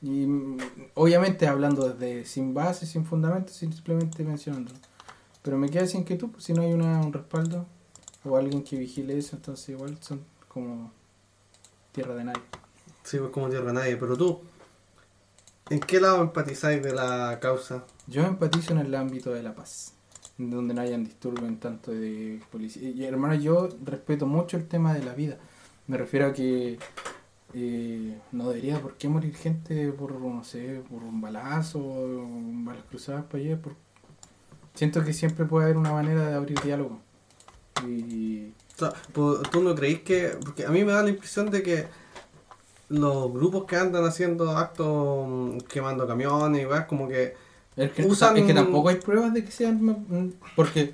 Y mm, obviamente hablando desde sin base, sin fundamento, simplemente mencionando. Pero me queda sin que tú, si no hay una, un respaldo o alguien que vigile eso, entonces igual son como tierra de nadie. Sí, pues como tierra nadie. Pero tú, ¿en qué lado empatizáis de la causa? Yo empatizo en el ámbito de la paz, donde no hayan disturbios en tanto de policía. Y hermano, yo respeto mucho el tema de la vida. Me refiero a que eh, no debería por qué morir gente por, no sé, por un balazo, o balas cruzadas para allá. Por... Siento que siempre puede haber una manera de abrir diálogo. Y O sea, pues, ¿tú no creís que...? Porque a mí me da la impresión de que los grupos que andan haciendo actos mm, quemando camiones y weas, como que... Es que, Usan- es que tampoco hay pruebas de que sean ma- mm, porque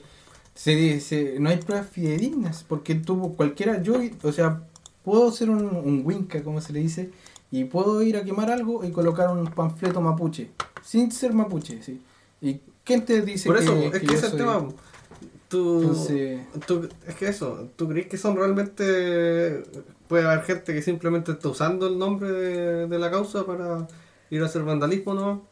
se dice no hay pruebas fidedignas porque tú cualquiera yo o sea puedo ser un, un winca como se le dice y puedo ir a quemar algo y colocar un panfleto mapuche sin ser mapuche sí y quién te dice Por eso, que, es que que yo ese es el tema. Tú, Entonces- tú- es que eso, ¿tú crees que son realmente... Puede haber gente que simplemente está usando el nombre de, de la causa para ir a hacer vandalismo, ¿no?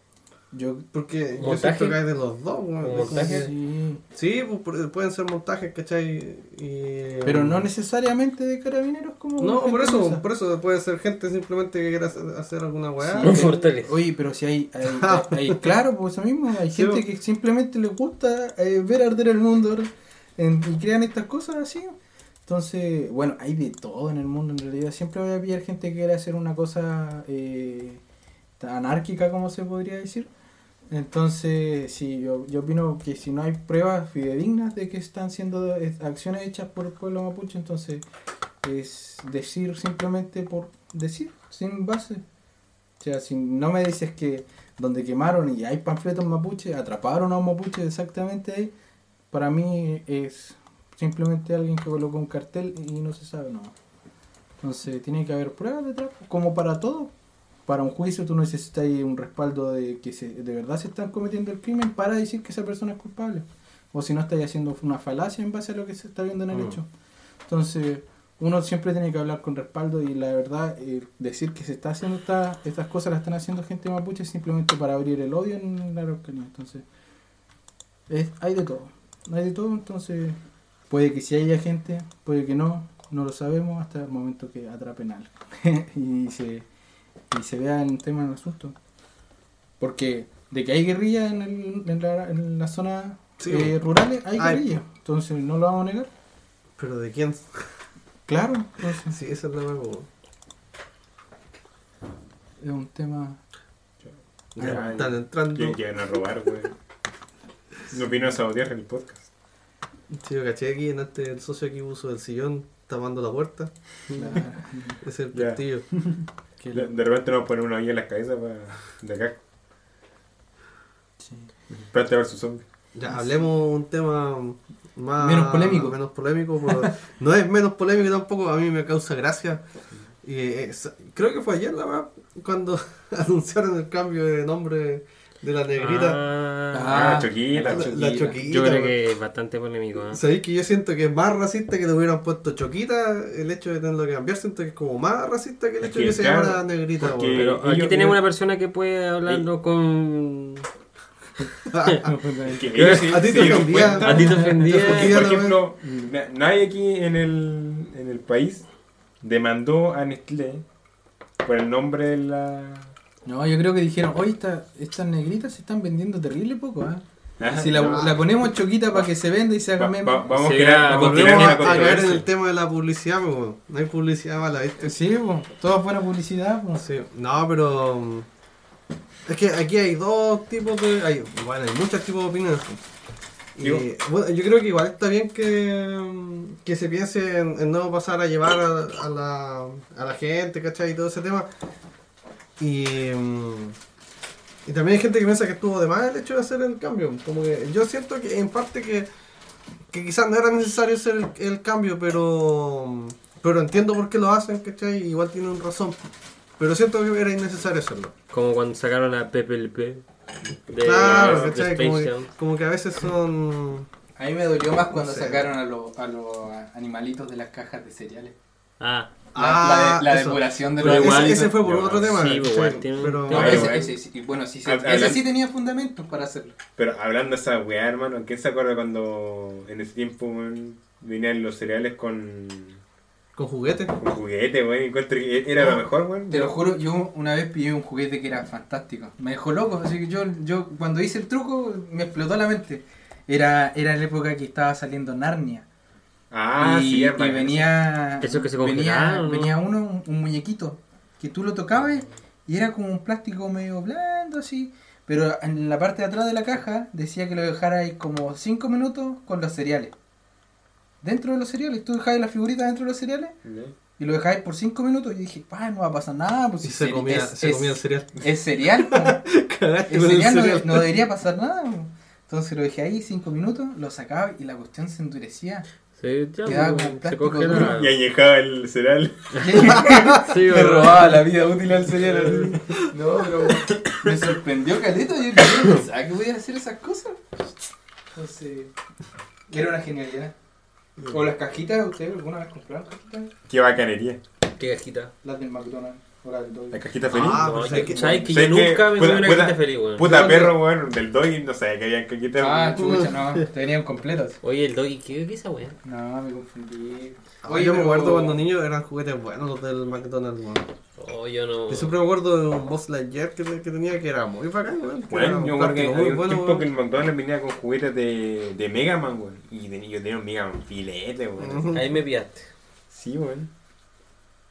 Yo Porque yo ¿Montaje? siento que hay de los dos, weón. Que- sí, Sí, pues, pu- pueden ser montajes, ¿cachai? Y, pero no necesariamente de carabineros como No, por eso, por eso puede ser gente simplemente que quiera hacer, alguna weá. Sí, pero- fortaleza. Oye, pero si hay, hay, hay- hay- claro, pues eso mismo, hay Sí, gente bo. que simplemente les gusta eh, ver arder el mundo en- y crean estas cosas así. Entonces, bueno, hay de todo en el mundo en realidad. Siempre va a haber gente que quiere hacer una cosa eh, anárquica, como se podría decir. Entonces, sí, yo, yo opino que si no hay pruebas fidedignas de que están siendo acciones hechas por el pueblo mapuche, entonces es decir simplemente por decir, sin base. O sea, si no me dices que donde quemaron y hay panfletos mapuche, atraparon a un mapuche exactamente ahí, para mí es simplemente alguien que colocó un cartel y no se sabe nada. Entonces tiene que haber pruebas detrás, como para todo. Para un juicio tú necesitas un respaldo de que se, de verdad se están cometiendo el crimen para decir que esa persona es culpable. O si no, estáis haciendo una falacia en base a lo que se está viendo en el Mm. hecho. Entonces, uno siempre tiene que hablar con respaldo y la verdad, eh, decir que se está haciendo esta- estas cosas las están haciendo gente mapuche simplemente para abrir el odio en la Araucanía. Entonces, es, hay de todo. Hay de todo, entonces puede que sí haya gente, puede que no, no lo sabemos hasta el momento que atrapen algo y, se, y se vea el tema del asunto. Porque de que hay guerrilla en, el, en, la, en la zona Sí, eh, rurales, hay Hay. guerrilla. Entonces no lo vamos a negar. Pero de quién? Claro, entonces Sí, esa es la huevo. es un tema... Ya, Están entrando. que llegan a robar, güey. No vino a sabotear el podcast. Sí, yo caché aquí en este el socio aquí puso el sillón tapando la puerta. Ese es el que De, repente nos ponen una olla en las cabezas para de acá. sí. Plante versus zombie. Ya, hablemos un tema más Menos polémico. Menos polémico, pero no es menos polémico tampoco, a mí me causa gracia. Y es- creo que fue ayer la verdad, cuando anunciaron el cambio de nombre de la negrita. Ah, Ah, Choquita. la, Choquita. Yo creo que es bastante polémico. ¿eh? Sabéis que yo siento que es más racista que le hubieran puesto choquita el hecho de tenerlo que cambiar. Siento que es como más racista que el hecho de que, se claro, llamara negrita. porque-. Pero aquí ellos- tenemos una persona que puede hablarlo con. Que ellos sí- A ti te ofendía. A ti te ofendía. Te. Por ejemplo, na- nadie aquí en el, en el país demandó a Nestlé por el nombre de la... No, yo creo que dijeron, oye, esta- estas negritas se están vendiendo terrible poco. Ah, Si la, no. la ponemos choquita para que se venda y se haga Va- meme. va- vamos Sí, a crear, ya, vamos a a, a caer en el tema de la publicidad, pues, no hay publicidad mala, ¿viste? Sí, po, todo buena publicidad. po. Sí, no, pero. mm, Es que aquí hay dos tipos de. Hay, bueno, hay muchos tipos de opiniones. Y, bueno, yo creo que igual está bien que, mm, que se piense en, en no pasar a llevar a, a la, a la gente, ¿cachai? Y todo ese tema. Y, mm, y también hay gente que piensa que estuvo de más el hecho de hacer el cambio. Como que yo siento que en parte que, que quizás no era necesario hacer el, el cambio, pero, pero entiendo por qué lo hacen, ¿cachai? Igual tienen razón. Pero siento que era innecesario hacerlo. Como cuando sacaron a Pepe de, claro, de ¿cachai? Space Como que, Jam. como que a veces son... A mí me dolió más cuando Sí. sacaron a, los a los animalitos de las cajas de cereales. Ah, Ah, la, de- la depuración de Pero los ese, igual- ese fue por otro tema. sí, ese, sí, bueno, sí, se- Hab- ese hablan- sí tenía fundamentos para hacerlo. Pero hablando de esa weá, hermano, ¿quién se acuerda cuando en ese tiempo weón, venían los cereales con, con juguetes. con juguete, weón? Encuentro que era lo mejor, weón. Te lo juro, yo una vez pillé un juguete que era fantástico. Me dejó loco, así que yo, yo cuando hice el truco me explotó la mente. Era, era la época que estaba saliendo Narnia. Ah, y, sí, y hermano. venía, Eso que se venía, venía uno, un, un muñequito, que tú lo tocabas y era como un plástico medio blando así. Pero en la parte de atrás de la caja decía que lo dejara ahí como 5 minutos con los cereales. Dentro de los cereales, tú dejabas la figurita dentro de los cereales y lo dejabas por 5 minutos y dije, pa, no va a pasar nada. Pues Y si se comía, es, se es- comía el cereal. es cereal. Cagaste el cereal no, debería pasar nada. po. Entonces lo dejé ahí 5 minutos, lo sacaba y la cuestión se endurecía. Sí, ya, Quedaba como se. Y añejaba el cereal. Sí, me weón. robaba la vida útil al cereal. así. No, pero me sorprendió Caleta. Yo no pensaba que podía hacer esas cosas. Entonces, era una genialidad. O las cajitas, ¿ustedes alguna vez compraron cajitas? Qué bacanería. Qué cajita. Las del McDonald's La cajita feliz. Ah, No, pues que- hay que- ¿Sabes que yo nunca me comí una puta- cajita feliz, weón? Puta perro, weón, del doggy, no sabía que habían cajitas. Ah, weón. chucha, no. Te venían completos. Oye, el doggy, ¿qué, es esa weá? No, me confundí. Ah, yo me acuerdo cuando niño eran juguetes buenos los del McDonald's. weón. Oh, yo no. Yo siempre me acuerdo de un Boss Lightyear que, que tenía que era muy bacán, weón. Bueno, yo creo que muy un bueno, tiempo weón. que el McDonald's venía con juguetes de, de Mega Man, weón. Y yo tenía un Mega Man filete, weón. Ahí me pillaste. Sí, weón.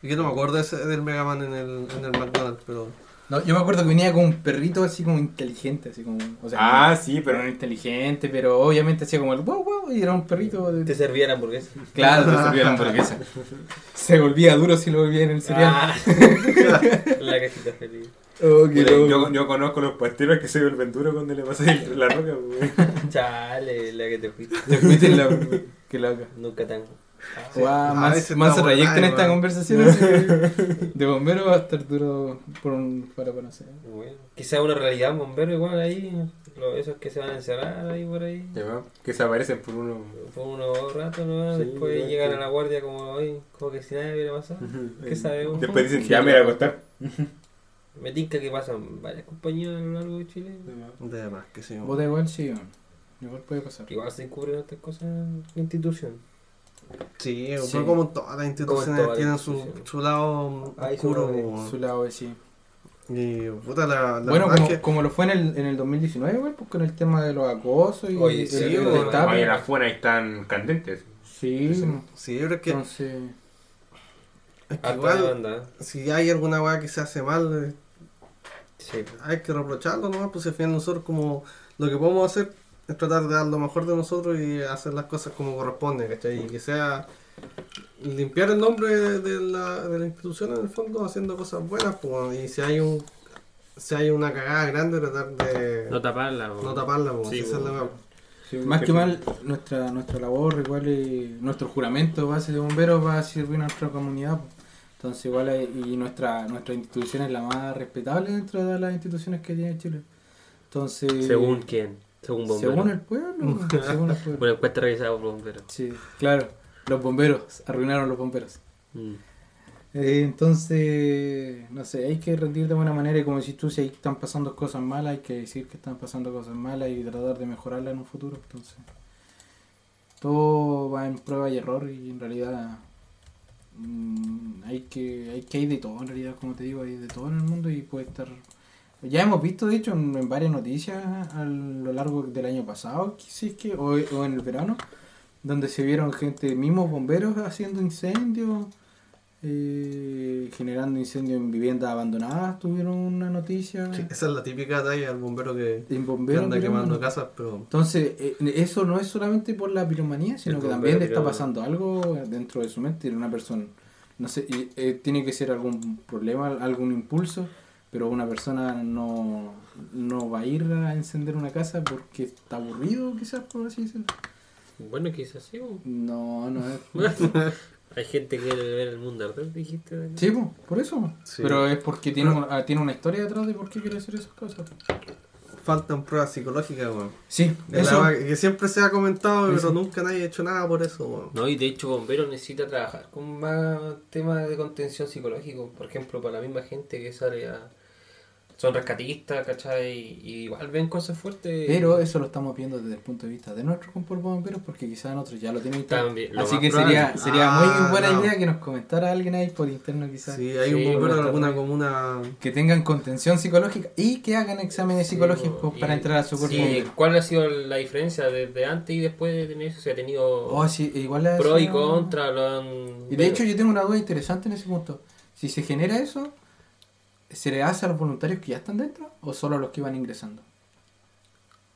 Y yo no me acuerdo ese, del Mega Man en el, en el McDonald's, pero. No, yo me acuerdo que venía con un perrito así como inteligente, así como. O sea, Ah, sí, pero no inteligente, pero obviamente hacía como el wow wow y era un perrito de... Te servía la hamburguesa. Claro, te servía la hamburguesa. Se volvía duro si lo volvía en el cereal. Ah. la cajita feliz. Oh, yo, yo conozco los pasteros que se vuelven duros cuando le pasas el- la roca, weón. Chale, la que te fuiste. Te fuiste en la... Qué loca. Nunca tan. O a a más, más trayecto en esta conversación así de- de bombero va a estar duro por un, para conocer. Bueno, quizá una realidad, un bombero igual ahí, lo- esos que se van a encerrar ahí por ahí. Que se aparecen por uno. Por unos ratos, ¿no? Sí, Después llegan que- a la guardia como hoy, como que si nada hubiera pasado. ¿Qué sabemos? Después dicen, ya me voy a acostar. Me tinca que pasan varias compañías a lo largo de Chile. De más que sí. Vos da igual, sí, igual puede pasar. Igual se encubren estas cosas en la institución. Sí, Sí. pero como todas las instituciones tienen su, su lado su oscuro. lado de- po. Su lado, sí. Y puta, la, la Bueno, verdad como, que como lo fue en el, en el 2019, güey, pues con el tema de los acosos y Oye, el- sí, el, destape. Oye, las fueras están candentes. Sí, sí, yo creo que, entonces... es que igual, si hay alguna weá que se hace mal, eh, Sí. hay que reprocharlo nomás, pues al final nosotros como lo que podemos hacer es tratar de dar lo mejor de nosotros y hacer las cosas como corresponde, ¿cachai? Y que sea limpiar el nombre de, la, de la institución en el fondo haciendo cosas buenas, pues, y si hay un si hay una cagada grande tratar de No taparla, no taparla, pues, Sí. Más que mal, nuestra, nuestra labor, igual, eh, nuestro juramento base de bomberos va a servir a nuestra comunidad. pues. Entonces, igual, y nuestra, nuestra institución es la más respetable dentro de las instituciones que tiene Chile. Entonces, ¿Según quién? Según bombero. según el pueblo. según el pueblo. Una encuesta realizada por bomberos. Sí, claro, los bomberos, arruinaron los bomberos. Mm. Eh, entonces, no sé, hay que rendir de buena manera y como decís tú, si ahí están pasando cosas malas, hay que decir que están pasando cosas malas y tratar de mejorarlas en un futuro. Entonces, todo va en prueba y error y en realidad mm, hay que hay que hay de todo, en realidad, como te digo, hay de todo en el mundo y puede estar... Ya hemos visto, de hecho, en, en varias noticias a lo largo del año pasado, es que, o, o en el verano, donde se vieron gente, mismos bomberos haciendo incendios, eh, generando incendios en viviendas abandonadas, tuvieron una noticia Sí, esa es la típica talla del bombero que, en que anda quemando casas, pero Entonces, eh, eso no es solamente por la piromanía, sino El que bombero también le está pasando algo dentro de su mente de una persona. No sé, eh, tiene que ser algún problema, algún impulso, pero una persona no, no va a ir a encender una casa porque está aburrido, quizás, por así decirlo. Bueno, quizás sí. weón. No, no es. Hay gente que quiere ver el mundo arder, dijiste. Daniel. Sí, po, por eso. Sí. Pero es porque tiene, una- ah, tiene una historia detrás de por qué quiere hacer esas cosas. faltan pruebas psicológicas, weón. Sí, Es eso. la que siempre se ha comentado, Eso. pero nunca nadie ha hecho nada por eso, weón. No, y de hecho, bomberos necesita trabajar. Con más temas de contención psicológico, por ejemplo, para la misma gente que sale a... Son rescatistas, ¿cachai? Y igual ven cosas fuertes. Pero eso lo estamos viendo desde el punto de vista de nuestros cuerpos bomberos porque quizás nosotros ya lo tienen. También, lo Así que probable. sería, sería Ah, muy buena no. idea que nos comentara alguien ahí por interno quizás. Si hay Sí, un bombero en alguna comuna Que tengan contención psicológica y que hagan exámenes psicológicos Y- para entrar a su cuerpo sí, bombero. ¿Cuál ha sido la diferencia desde antes y después de tener eso? ¿Se ha tenido Oh, sí, igual pro y contra? Lo han... Y de hecho yo tengo una duda interesante en ese punto. Si se genera eso, ¿se le hace a los voluntarios que ya están dentro o solo a los que iban ingresando?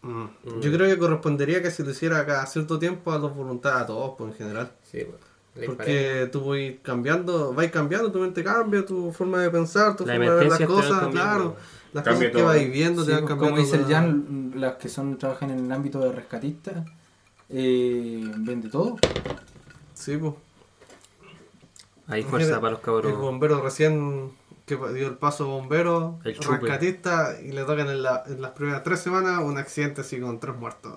Mm. Mm. Yo creo que correspondería que se lo hiciera cada cierto tiempo a los voluntarios, a todos, pues en general. Sí, bueno, parece. Porque tú vas cambiando, vas cambiando, tu mente cambia, tu forma de pensar, tu La forma de ver las van cosas, claro. Las Cambia cosas que todo. vas viviendo Sí, te van pues, cambiando. como dice el Jan, las que son trabajan en el ámbito de rescatistas, eh, ven de todo. Sí, pues. Hay fuerza Mira, para los El cabros. bombero recién que dio el paso bombero, El rescatista, y le tocan en, la- en las primeras tres semanas un accidente así con tres muertos.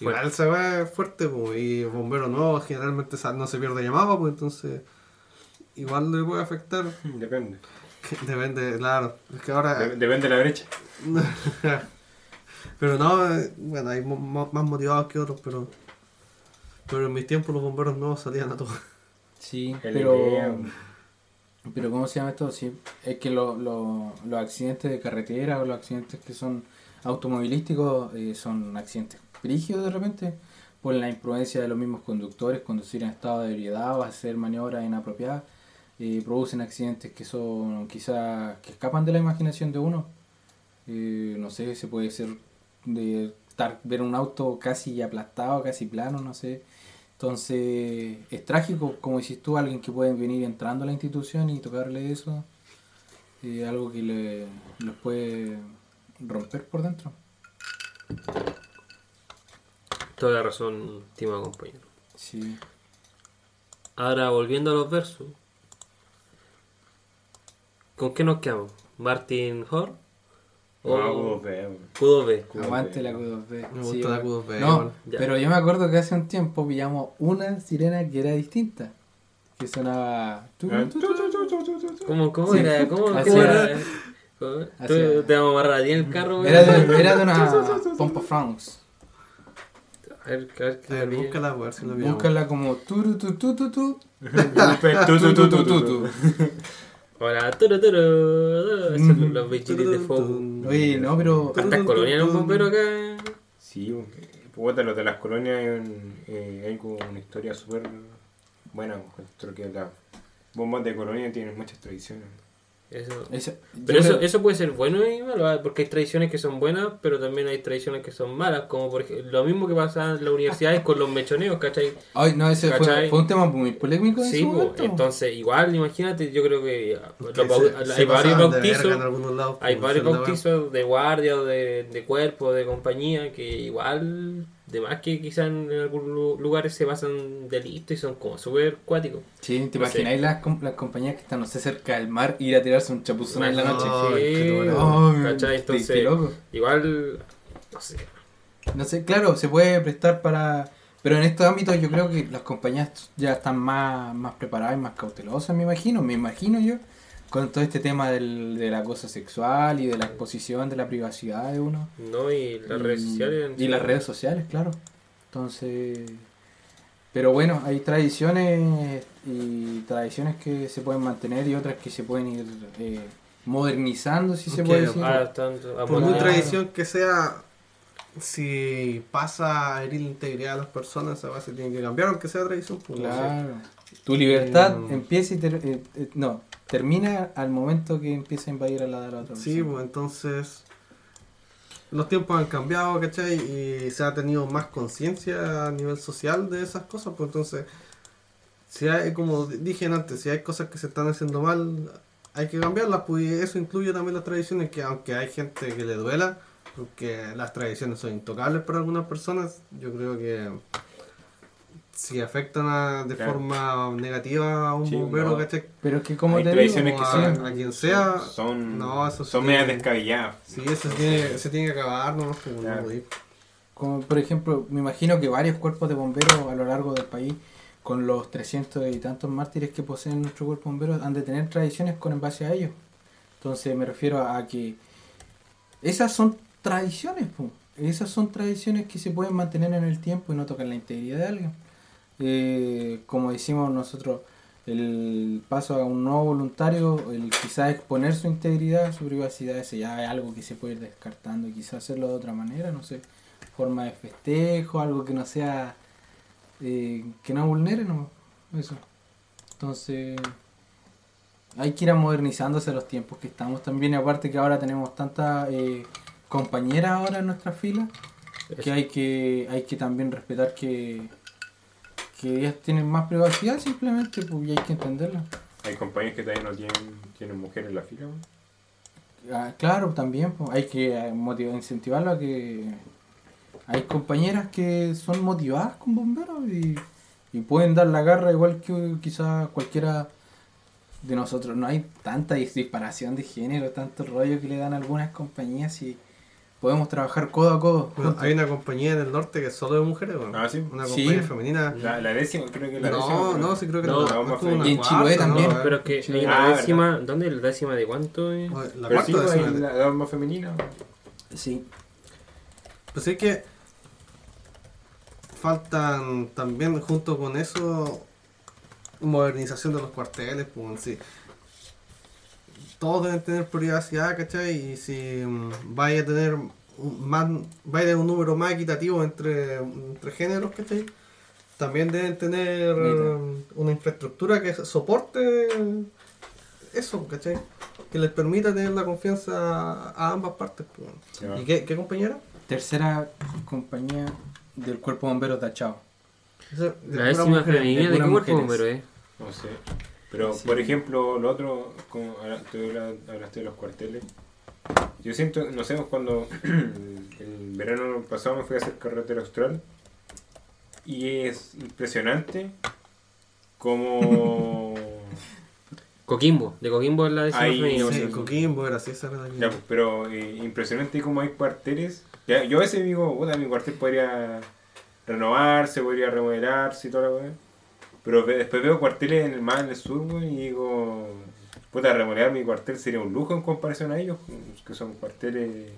Igual se ve fuerte, pues, y bombero nuevo generalmente no se pierde llamada, pues entonces igual le puede afectar. Depende. Depende, claro. Es que ahora. De- Depende de la brecha. pero no, eh, bueno, hay más motivados que otros, pero. Pero en mis tiempos los bomberos nuevos salían a todos. Sí, pero. Pero ¿cómo se llama esto? Sí, es que lo- lo- los accidentes de carretera o los accidentes que son automovilísticos eh, son accidentes brígidos de repente por la imprudencia de los mismos conductores, conducir en estado de ebriedad o hacer maniobras inapropiadas, eh, producen accidentes que son quizás que escapan de la imaginación de uno. Eh, no sé, se puede ser de ver un auto casi aplastado, casi plano, no sé. Entonces, es trágico, como decís tú, alguien que puede venir entrando a la institución y tocarle eso, eh, algo que le, los puede romper por dentro. Toda la razón, estimado compañero. Sí. Ahora, volviendo a los versos. ¿Con qué nos quedamos? ¿Martin Hor? ¿O No, pues, weón. Q2B? Q2B. Aguante la Q2B. Me Sí, gusta la bueno. Q2B, No, pero yo me acuerdo que hace un tiempo pillamos una sirena que era distinta. Que sonaba. Ah. ¿Cómo, cómo Sí. era? ¿Cómo, cómo era. te vamos a amarrar a ti en el carro? Era de, era de una pompa France. A ver, a ver, A ver, qué búscala, a ver si lo pillamos. Búscala como tu tu tu tu. Tu, tu, tu, tu, tu, tu. Hola, turu, turu, turu. Los bichitos de fuego. Oye, no, pero. ¿Cuántas colonias en un bombero acá? Sí, weón. puta, los de las colonias eh, hay como una historia súper buena. Creo que las bombas de colonia tienen muchas tradiciones. Eso. Esa- Pero eso, creo- eso puede ser bueno y malo, ¿ah? porque hay tradiciones que son buenas, pero también hay tradiciones que son malas, como por ejemplo, lo mismo que pasa en las universidades con los mechoneos, ¿cachai? Ay, no, ese fue, un tema muy polémico en Sí, entonces igual, imagínate, yo creo que ah, los se hay varios bautizos, lados, hay por varios bautizos de guardia o de, de cuerpo, de compañía, que igual, de más que quizás en algunos lu- lugares se basan delitos y son como súper cuáticos. Sí, ¿te No imagináis las, com- las compañías que están, no sé, cerca del mar ir a tirarse un chapuzón en la No, noche? Qué duro. Oh, ¿cachai? Entonces, qué loco. igual, no sé, No sé, claro, se puede prestar para... Pero en estos ámbitos yo creo que las compañías ya están más, más preparadas y más cautelosas, me imagino, me imagino yo, con todo este tema del, del acoso sexual y de la exposición de la privacidad de uno. ¿no? Y las redes sociales. Y las redes sociales, claro. Entonces... Pero bueno, hay tradiciones y tradiciones que se pueden mantener y otras que se pueden ir eh, modernizando, si se Ok, puede decir. Ah, tanto, Por muy tradición que sea, si pasa a herir la integridad de las personas, esa base tiene que cambiar, aunque sea tradición. Pues, no sé. Claro. Tu libertad Eh, empieza y ter- eh, eh, no, termina al momento que empieza a invadir a la de la otra Sí, pues entonces los tiempos han cambiado, ¿cachai? Y se ha tenido más conciencia a nivel social de esas cosas, pues entonces, si hay, como dije antes, si hay cosas que se están haciendo mal, hay que cambiarlas, pues eso incluye también las tradiciones, que aunque hay gente que le duela, porque las tradiciones son intocables para algunas personas, yo creo que si afectan a- de Claro. forma negativa a un Sí, bombero, no. ¿cachai? Pero es que como te digo, que a- son, a quien sea, son, no, eso son medias descabelladas. Sí, eso se tiene, se tiene que acabar, ¿no? Pues, no Claro. podí. como por ejemplo, me imagino que varios cuerpos de bomberos a lo largo del país, con los 300 y tantos mártires que poseen nuestro cuerpo de bomberos, han de tener tradiciones con en base a ellos. Entonces me refiero a que esas son tradiciones, po. esas son tradiciones que se pueden mantener en el tiempo y no tocan la integridad de alguien. Eh, como decimos nosotros, el paso a un nuevo voluntario, el quizás exponer su integridad, su privacidad, ese ya es algo que se puede ir descartando, quizás hacerlo de otra manera, no sé, forma de festejo, algo que no sea, eh, que no vulnere, no, eso. Entonces, hay que ir a modernizándose a los tiempos que estamos también, aparte que ahora tenemos tantas eh, compañeras ahora en nuestras filas, que hay que hay que también respetar que que ellas tienen más privacidad simplemente pues y hay que entenderlo Hay compañías que todavía no tienen, tienen mujeres en la fila. Ah, claro también pues, hay que eh, motivar incentivarlo a que hay compañeras que son motivadas con bomberos y, y pueden dar la garra igual que quizás cualquiera de nosotros no hay tanta dis- disparación de género tanto rollo que le dan algunas compañías y podemos trabajar codo a codo Bueno, hay una compañía en el norte que es solo de mujeres, ¿no? Ah, sí. Una Sí. compañía femenina. La, la décima, creo que la décima. No, no, sí creo que No, no. vamos es como una a Y en Chiloé ¿no? también. Ver. Pero es que hay Ah, una verdad. décima, ¿dónde es la décima de cuánto? eh? Oye, La sí, cuarta décima. la, la más femenina. sí Pues es que faltan también junto con eso modernización de los cuarteles, pues sí. Todos deben tener privacidad, ¿cachai? Y si mm, vaya a tener un, más, vaya a tener un número más equitativo entre, entre géneros, ¿cachai? También deben tener mm, una infraestructura que soporte eso, ¿cachai? Que les permita tener la confianza a ambas partes. pues. ¿Y qué, qué compañera? tercera compañía del cuerpo de bomberos tachado de La décima femenina de de qué cuerpo bombero, eh. No sé. Pero, Sí. por ejemplo, lo otro, como ahora tú habla- hablaste de los cuarteles. Yo siento, no sé, cuando el verano pasado me fui a hacer carretera austral y es impresionante como... Coquimbo, de Coquimbo es la decisión si- Coquimbo era así, esa Ya, pero eh, impresionante como hay cuarteles. Ya, yo a veces digo, puta, mi cuartel podría renovarse, podría remodelarse y toda la weá. Pero después veo cuarteles en el más en el sur, y digo, puta, remodelar mi cuartel sería un lujo en comparación a ellos, que son cuarteles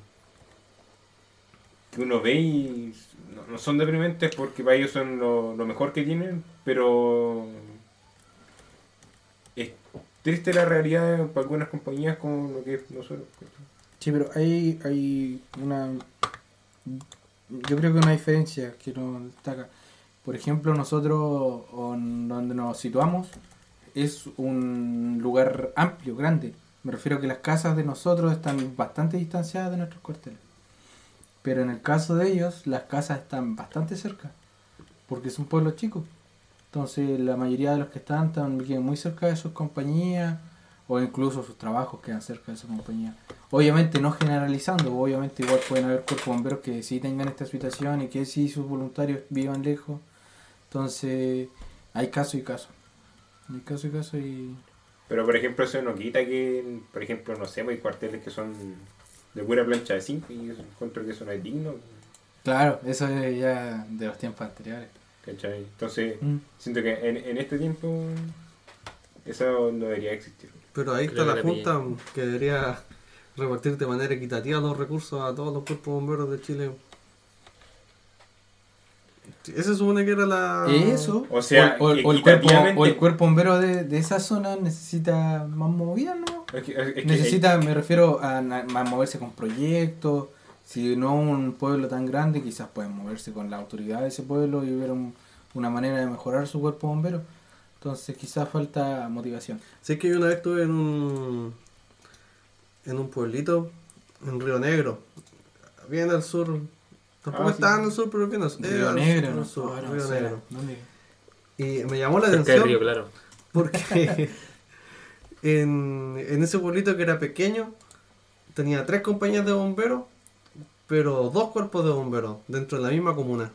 que uno ve y no, son deprimentes porque para ellos son lo, lo mejor que tienen, pero es triste la realidad para algunas compañías como lo que es nosotros. Sí, pero hay, hay una. Yo creo que una diferencia que nos destaca. Por ejemplo, nosotros, on- donde nos situamos, es un lugar amplio, grande. Me refiero a que las casas de nosotros están bastante distanciadas de nuestros cuarteles. Pero en el caso de ellos, las casas están bastante cerca. Porque es un pueblo chico. Entonces, la mayoría de los que están están muy cerca de sus compañías. O incluso sus trabajos quedan cerca de su compañía. Obviamente no generalizando, obviamente igual pueden haber cuerpos bomberos que sí tengan esta situación y que sí sus voluntarios vivan lejos. Entonces hay caso y caso. Hay caso y caso y... Pero por ejemplo eso no quita que, por ejemplo, no sé, pues, hay cuarteles que son de pura plancha de 5 y yo encuentro que eso no es digno. Claro, eso es ya de los tiempos anteriores. ¿cachai? Entonces, Mm. siento que en, en este tiempo eso no debería existir. Pero ahí Creo está la Junta que debería repartir de manera equitativa los recursos a todos los cuerpos bomberos de Chile. Sí, Ese supone que era la... Eso, O sea, o, o- o el cuerpo, o el cuerpo bombero de, de esa zona necesita más movida, ¿no? Es que- es que- Necesita, me refiero a, a moverse con proyectos. Si no un pueblo tan grande, quizás pueden moverse con la autoridad de ese pueblo y ver un- una manera de mejorar su cuerpo bombero. Entonces quizás falta motivación. Sé que yo una vez estuve en un en un pueblito en Río Negro, bien al sur. Tampoco Ah, estaba sí. en el sur, pero al sur. Río Negro, ¿no? sur, no Río sé. Negro. Y me llamó la atención río, claro. porque en, en ese pueblito que era pequeño tenía tres compañías de bomberos, pero dos cuerpos de bomberos dentro de la misma comuna.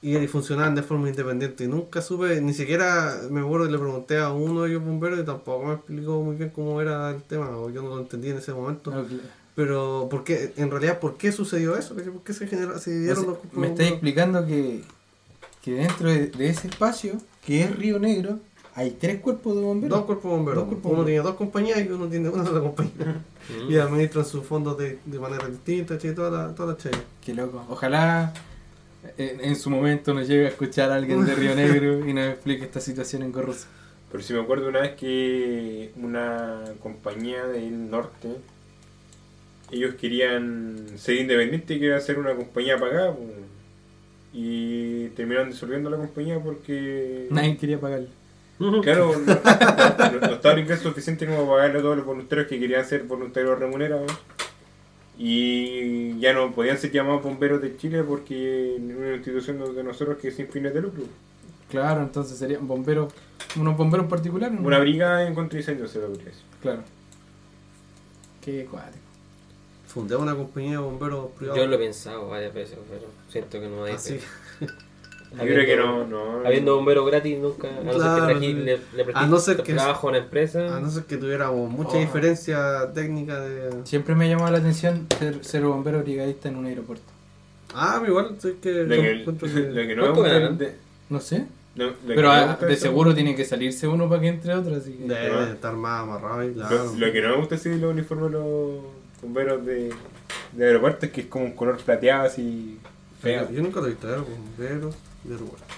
Y funcionaban de forma independiente. Y nunca supe, ni siquiera me acuerdo que le pregunté a uno de ellos bomberos y tampoco me explicó muy bien cómo era el tema, o yo no lo entendí en ese momento. No, Pero, ¿por qué, en realidad, ¿por qué sucedió eso? ¿Por qué se, generó, se sea, los cuerpos me estáis explicando que, que dentro de, de ese espacio, que es Río Negro, hay tres cuerpos de bomberos. Dos cuerpos de bomberos. Dos cuerpos uno bomberos. tiene dos compañías y uno tiene una sola compañía. Mm. Y administran sus fondos de, de manera distinta, che, toda la, toda la chaya. Qué loco. Ojalá en, en su momento nos llegue a escuchar a alguien de Río Negro y nos explique esta situación en Corruz. Pero si me acuerdo una vez que una compañía del norte, ellos querían ser independientes y querían hacer una compañía pagada. pues. Y terminaron disolviendo la compañía porque... Nadie quería pagarle. Claro, no, no- no estaba el ingreso suficiente como para pagarle a todos los voluntarios que querían ser voluntarios remunerados. Y ya no podían ser llamados bomberos de Chile porque es una institución de nosotros que es sin fines de lucro. Claro, entonces serían bomberos, unos bomberos particulares. ¿no? Una brigada en contra de incendios se lo podría decir. Claro. Qué cuático. Fundé una compañía de bomberos privados. Yo lo he pensado varias veces, pero siento que no hay. Así. Yo creo que no, no. Habiendo bomberos gratis nunca, a no Claro, ser que sí. le, le A no ser que- trabajo a una empresa. A no ser que tuviéramos mucha Oh. diferencia técnica de... Siempre me ha llamado la atención ser, ser bombero brigadista en un aeropuerto. Ah, igual, sé que... Lo que, encuentro lo que- que no me ¿Cuánto gusta ganan? de- No sé. no, Pero no ah, de eso- seguro tiene que salirse uno para que entre otro, así que... Debe estar más amarrado ahí, claro. Lo, lo que no me gusta así de los uniformes los bomberos de, de aeropuertos que es como un color plateado así feo. Yo nunca he visto, bomberos de aeropuerto.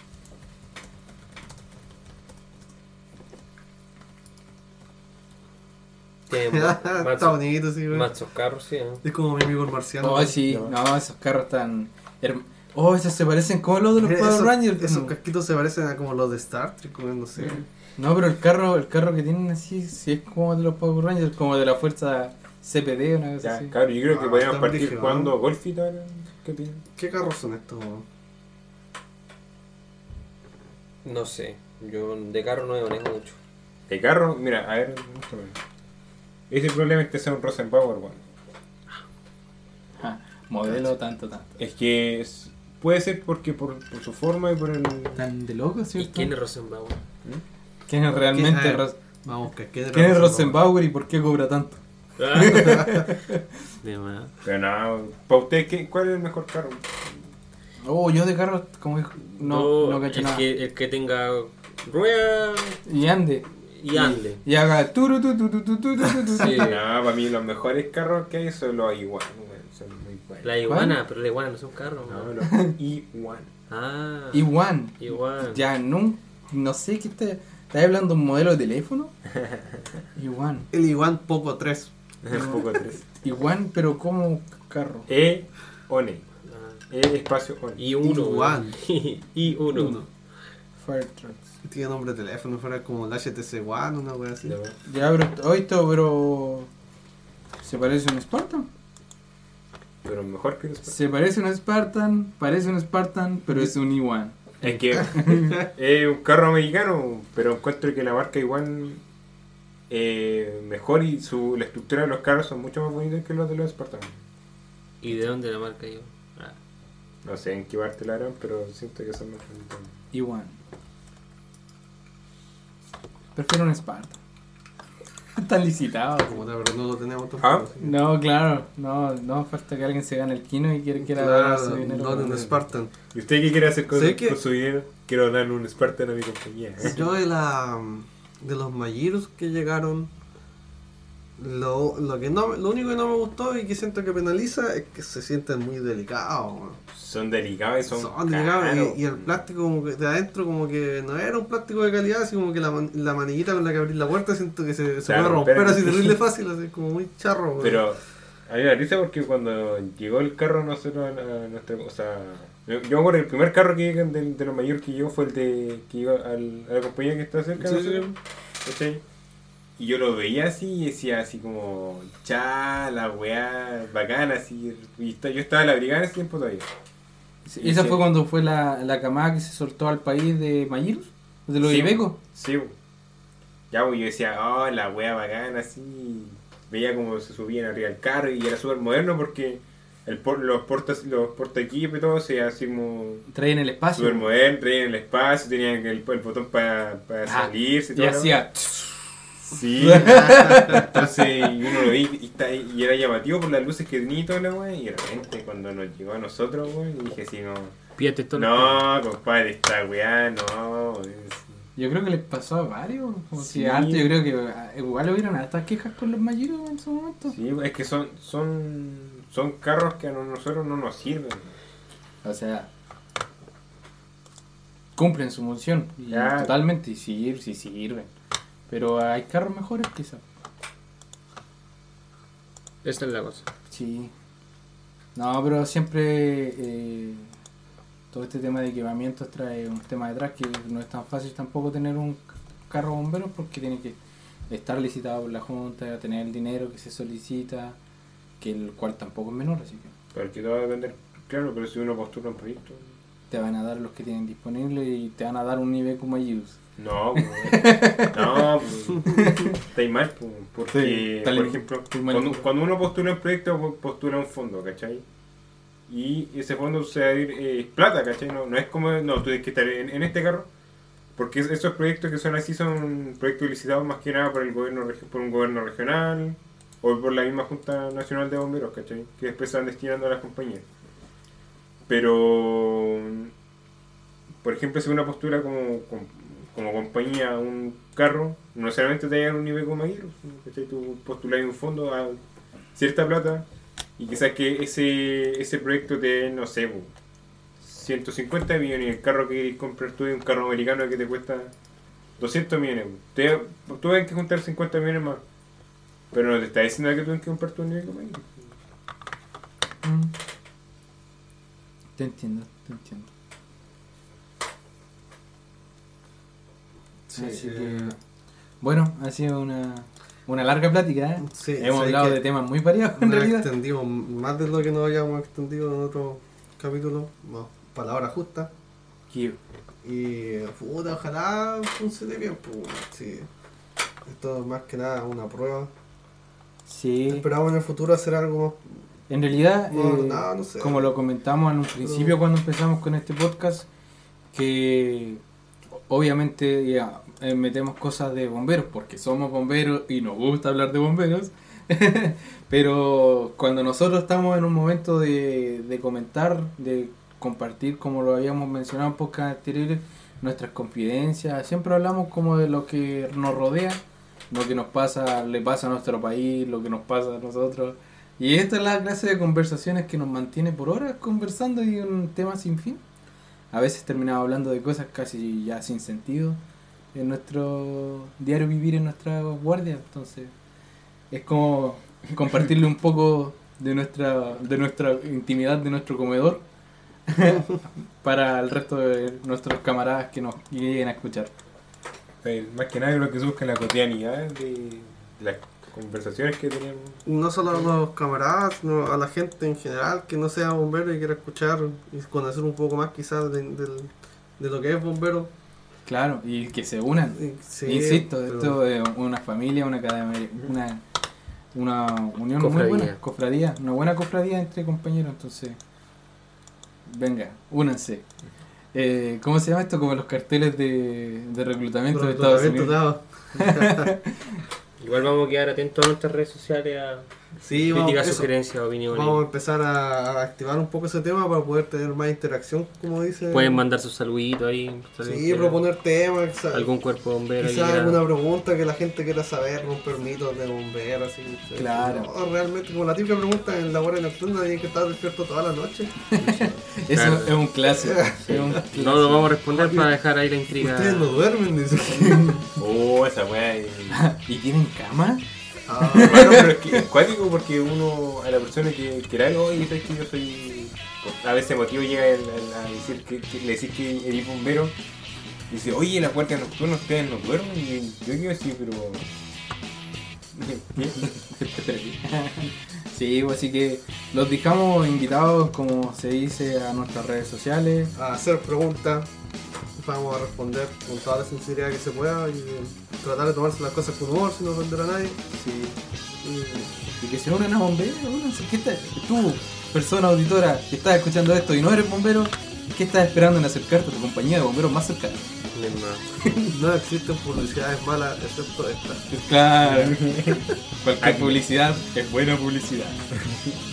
Está bonito, sí, güey. mazos carros, sí. ¿no? Es como mi amigo el marciano. Oh, sí, No. esos carros están... Oh, esos se parecen como los de los Eh, Power Rangers. Esos casquitos se parecen a como los de Star Trek, no sé. No, pero el carro, el carro que tienen así, sí es como de los Power Rangers, como de la fuerza CPD, una cosa Ya, así. claro, yo creo que Ah, podríamos partir brígido, jugando ¿no? golf y tal. ¿Qué? ¿Qué carros son estos? No sé, yo de carro no me manejo mucho. De carro, mira, a ver. Ese problema es que sea un Rosenbauer, weón. Ah, modelo tanto, tanto. Es que es puede ser porque por, por su forma y por el... Tan de loco, ¿Y ¿cierto? quién es Rosenbauer? ¿Quién es realmente ¿Quién- ah, Ros- Vamos, que ¿quién ¿Quién es Rosenbauer y por qué cobra tanto? De más. Pero no, para usted, ¿qué, ¿cuál es el mejor carro? Oh, yo de carros como que no, no cacho el, nada. que, el que tenga rueda Y ande. y ande. Y haga turu tu tu tu tu tu tu tu. Sí. No, para mí los mejores carros que hay son los igual, son muy buenos. La iguana, pero la iguana no es un carro. No, ¿no? los i1. Ah, Iguan. Ya no, no sé qué está. ¿Estás hablando de un modelo de teléfono? Iguan. El Iguan Poco 3. Un poco tres. Iguan, pero como carro. E, one. E, espacio, one. Y uno. Igual. y uno. Uno. Fire trucks. Tiene nombre de teléfono, fuera como el HTC One, una wea así. Ya, pero hoy esto, pero. ¿Se parece a un Spartan? Pero mejor que los Se parece a un Spartan, parece un Spartan, pero es un Iwan. Es que es un carro americano, pero encuentro que la marca igual eh, mejor y su, la estructura de los carros son mucho más bonitos que los de los Spartan. ¿Y de dónde la marca yo? Ah, No sé en qué parte la harán, pero siento que son más bonitos. Iwan. Prefiero un Spartan. Están licitados. Como pero no lo tenemos Ah. No, claro, no, no falta que alguien se gane el kino y quiera, quiera Claro, dar su dinero. un Spartan. ¿Y usted qué quiere hacer con, que- su dinero? Quiero darle un Spartan a mi compañía. Yo de la de los Magirus que llegaron lo, lo que no lo único que no me gustó y que siento que penaliza es que se sienten muy delicados. Son delicados y son, Son delicados y, y el plástico como que de adentro como que no era un plástico de calidad, así como que la, man- la maniguita con la que abrir la puerta siento que se, se Claro, puede romper pero- así terrible fácil, así como muy charro. Pero a mí me risa porque cuando llegó el carro nosotros a, nuestra, o sea, yo, yo me acuerdo el primer carro que de, de los mayores que llegó fue el de que iba al, a la compañía que está cerca de Sí, nosotros, ¿cachai? Y yo lo veía así y decía así como, cha, la weá, bacana, así. Y está- yo estaba en la brigada en ese tiempo todavía. Sí, Esa Sí. fue cuando fue la, la camada que se soltó al país de Mayirus, de los Sí, ibecos. Sí, ya, pues yo decía, oh, la wea bacana, así. Veía como se subían arriba del carro y era súper moderno porque el por- los portas los porta equipos y todo se así como Traían el espacio. súper moderno, traían el espacio, tenían el, el botón para Ah, salirse y y todo. ¿no? hacía. Sí, entonces y uno lo vi y, está- y era llamativo por las luces que tenía y toda la wea. Y de repente cuando nos llegó a nosotros, weón, dije así, no, Pídate todo. no, compadre, esta weá, no. es- Yo creo que les pasó a varios. Como Sí. si antes, yo creo que ah, igual hubieron estas quejas con los Mayirus en su momento. Sí, es que son, son, son carros que a nosotros no nos sirven. O sea, cumplen su función. Y Ya. totalmente, y sí sirven. Pero hay carros mejores quizás. Esa es la cosa. Sí. No, pero siempre eh, todo este tema de equipamientos trae un tema detrás que no es tan fácil tampoco tener un carro bombero porque tiene que estar licitado por la Junta, tener el dinero que se solicita, que el cual tampoco es menor, así que Porque todo va a depender, claro, pero si uno postula un proyecto. te van a dar los que tienen disponible y te van a dar un nivel como use. No, pues, no, pues, estáis mal, pues, Sí, porque, está por ejemplo, cuando, cuando uno postula un proyecto, po- postula un fondo, ¿cachai? Y ese fondo se va a ir eh, plata, ¿cachai? No, no es como, no, tú tienes que estar en, en este carro, porque es- esos proyectos que son así son proyectos licitados más que nada por el gobierno por un gobierno regional o por la misma Junta Nacional de Bomberos, ¿cachai? Que después se van destinando a las compañías. Pero, por ejemplo, si una postura como, como, como compañía un carro, no necesariamente te dar un nivel como Aguirre, ¿cachai? Tú postulas un fondo a cierta plata y quizás que ese, ese proyecto te no sé, po, 150 millones y el carro que comprar tú es un carro americano que te cuesta 200 millones. po. Te, tú que juntar 50 millones más. Pero no te está diciendo que tú tienes que comprar tu nivel como Aguirre. Te entiendo, te entiendo. Sí, Así eh, que, bueno, ha sido una, una larga plática. ¿eh? Sí, Hemos hablado de temas muy variados en realidad. extendimos más de lo que nos habíamos extendido en otro capítulo. No, palabra justa. Que- Y puta, ojalá funcione bien. Pues, sí. Esto es más que nada una prueba. Sí, Esperamos en el futuro hacer algo En realidad, No, eh, no, no sé. como lo comentamos en un principio cuando empezamos con este podcast, que obviamente ya, eh, metemos cosas de bomberos porque somos bomberos y nos gusta hablar de bomberos. Pero cuando nosotros estamos en un momento de, de comentar, de compartir, como lo habíamos mencionado en podcast anteriores, nuestras confidencias, siempre hablamos como de lo que nos rodea, lo que nos pasa, le pasa a nuestro país, lo que nos pasa a nosotros. Y esta es la clase de conversaciones que nos mantiene por horas conversando y un tema sin fin. A veces terminamos hablando de cosas casi ya sin sentido en nuestro diario vivir en nuestra guardia. Entonces, es como compartirle un poco de nuestra, de nuestra intimidad, de nuestro comedor, para el resto de nuestros camaradas que nos lleguen a escuchar. Eh, Más que nada lo que se busca en la cotidianidad de, de las conversaciones que tenemos. No solo a los camaradas, sino a la gente en general que no sea bombero y quiera escuchar y conocer un poco más quizás de, lo que es bombero. Claro, y que se unan. Sí, Insisto, pero- esto es una familia, una cadena, una, una unión muy Cofradía. buena, cofradía, una buena cofradía entre compañeros, entonces, venga, únanse. Eh, ¿Cómo se llama esto? Como los carteles de, de reclutamiento de Estados Unidos. Igual vamos a quedar atentos a nuestras redes sociales a Sí, vamos. Vamos a empezar a, a activar un poco ese tema para poder tener más interacción, como dice. Pueden mandar sus saluditos ahí. Sí, proponer temas, Algún cuerpo de bombero. quizás alguna pregunta que la gente quiera saber, un permiso de bombero, así. sí. Claro. No, realmente, como la típica pregunta en la hora nocturna, tienen que estar despierto toda la noche. Eso Claro. es un clásico. es un No lo vamos a responder para dejar ahí la intriga. Ustedes no duermen, dice. Oh, esa weá. ¿Y tienen cama? Ah, Bueno, pero es que es cuático porque uno, a la persona que quiera algo, oye, sabes que yo soy. A veces motivo llega el- el- a decir que, que le decís que eres bombero. Y dice, oye, la guardia nocturna, ustedes no duermen. Y yo quiero decir, pero. sí, pues, así que los dejamos invitados, como se dice, a nuestras redes sociales. a hacer preguntas. Vamos a responder con toda la sinceridad que se pueda y tratar de tomarse las cosas con humor sin ofender a nadie. Sí. Y Y que se unan a bomberos. ¿Qué tú, persona auditora que estás escuchando esto y no eres bombero, ¿qué estás esperando en acercarte a tu compañía de bomberos más cercana? no existen publicidades malas excepto esta. Claro. Cualquier publicidad es buena publicidad.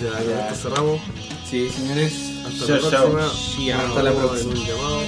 Ya, Ya. esto cerramos. Sí, señores. Hasta Chao, la chao. próxima. Nos hasta la próxima. en un llamado.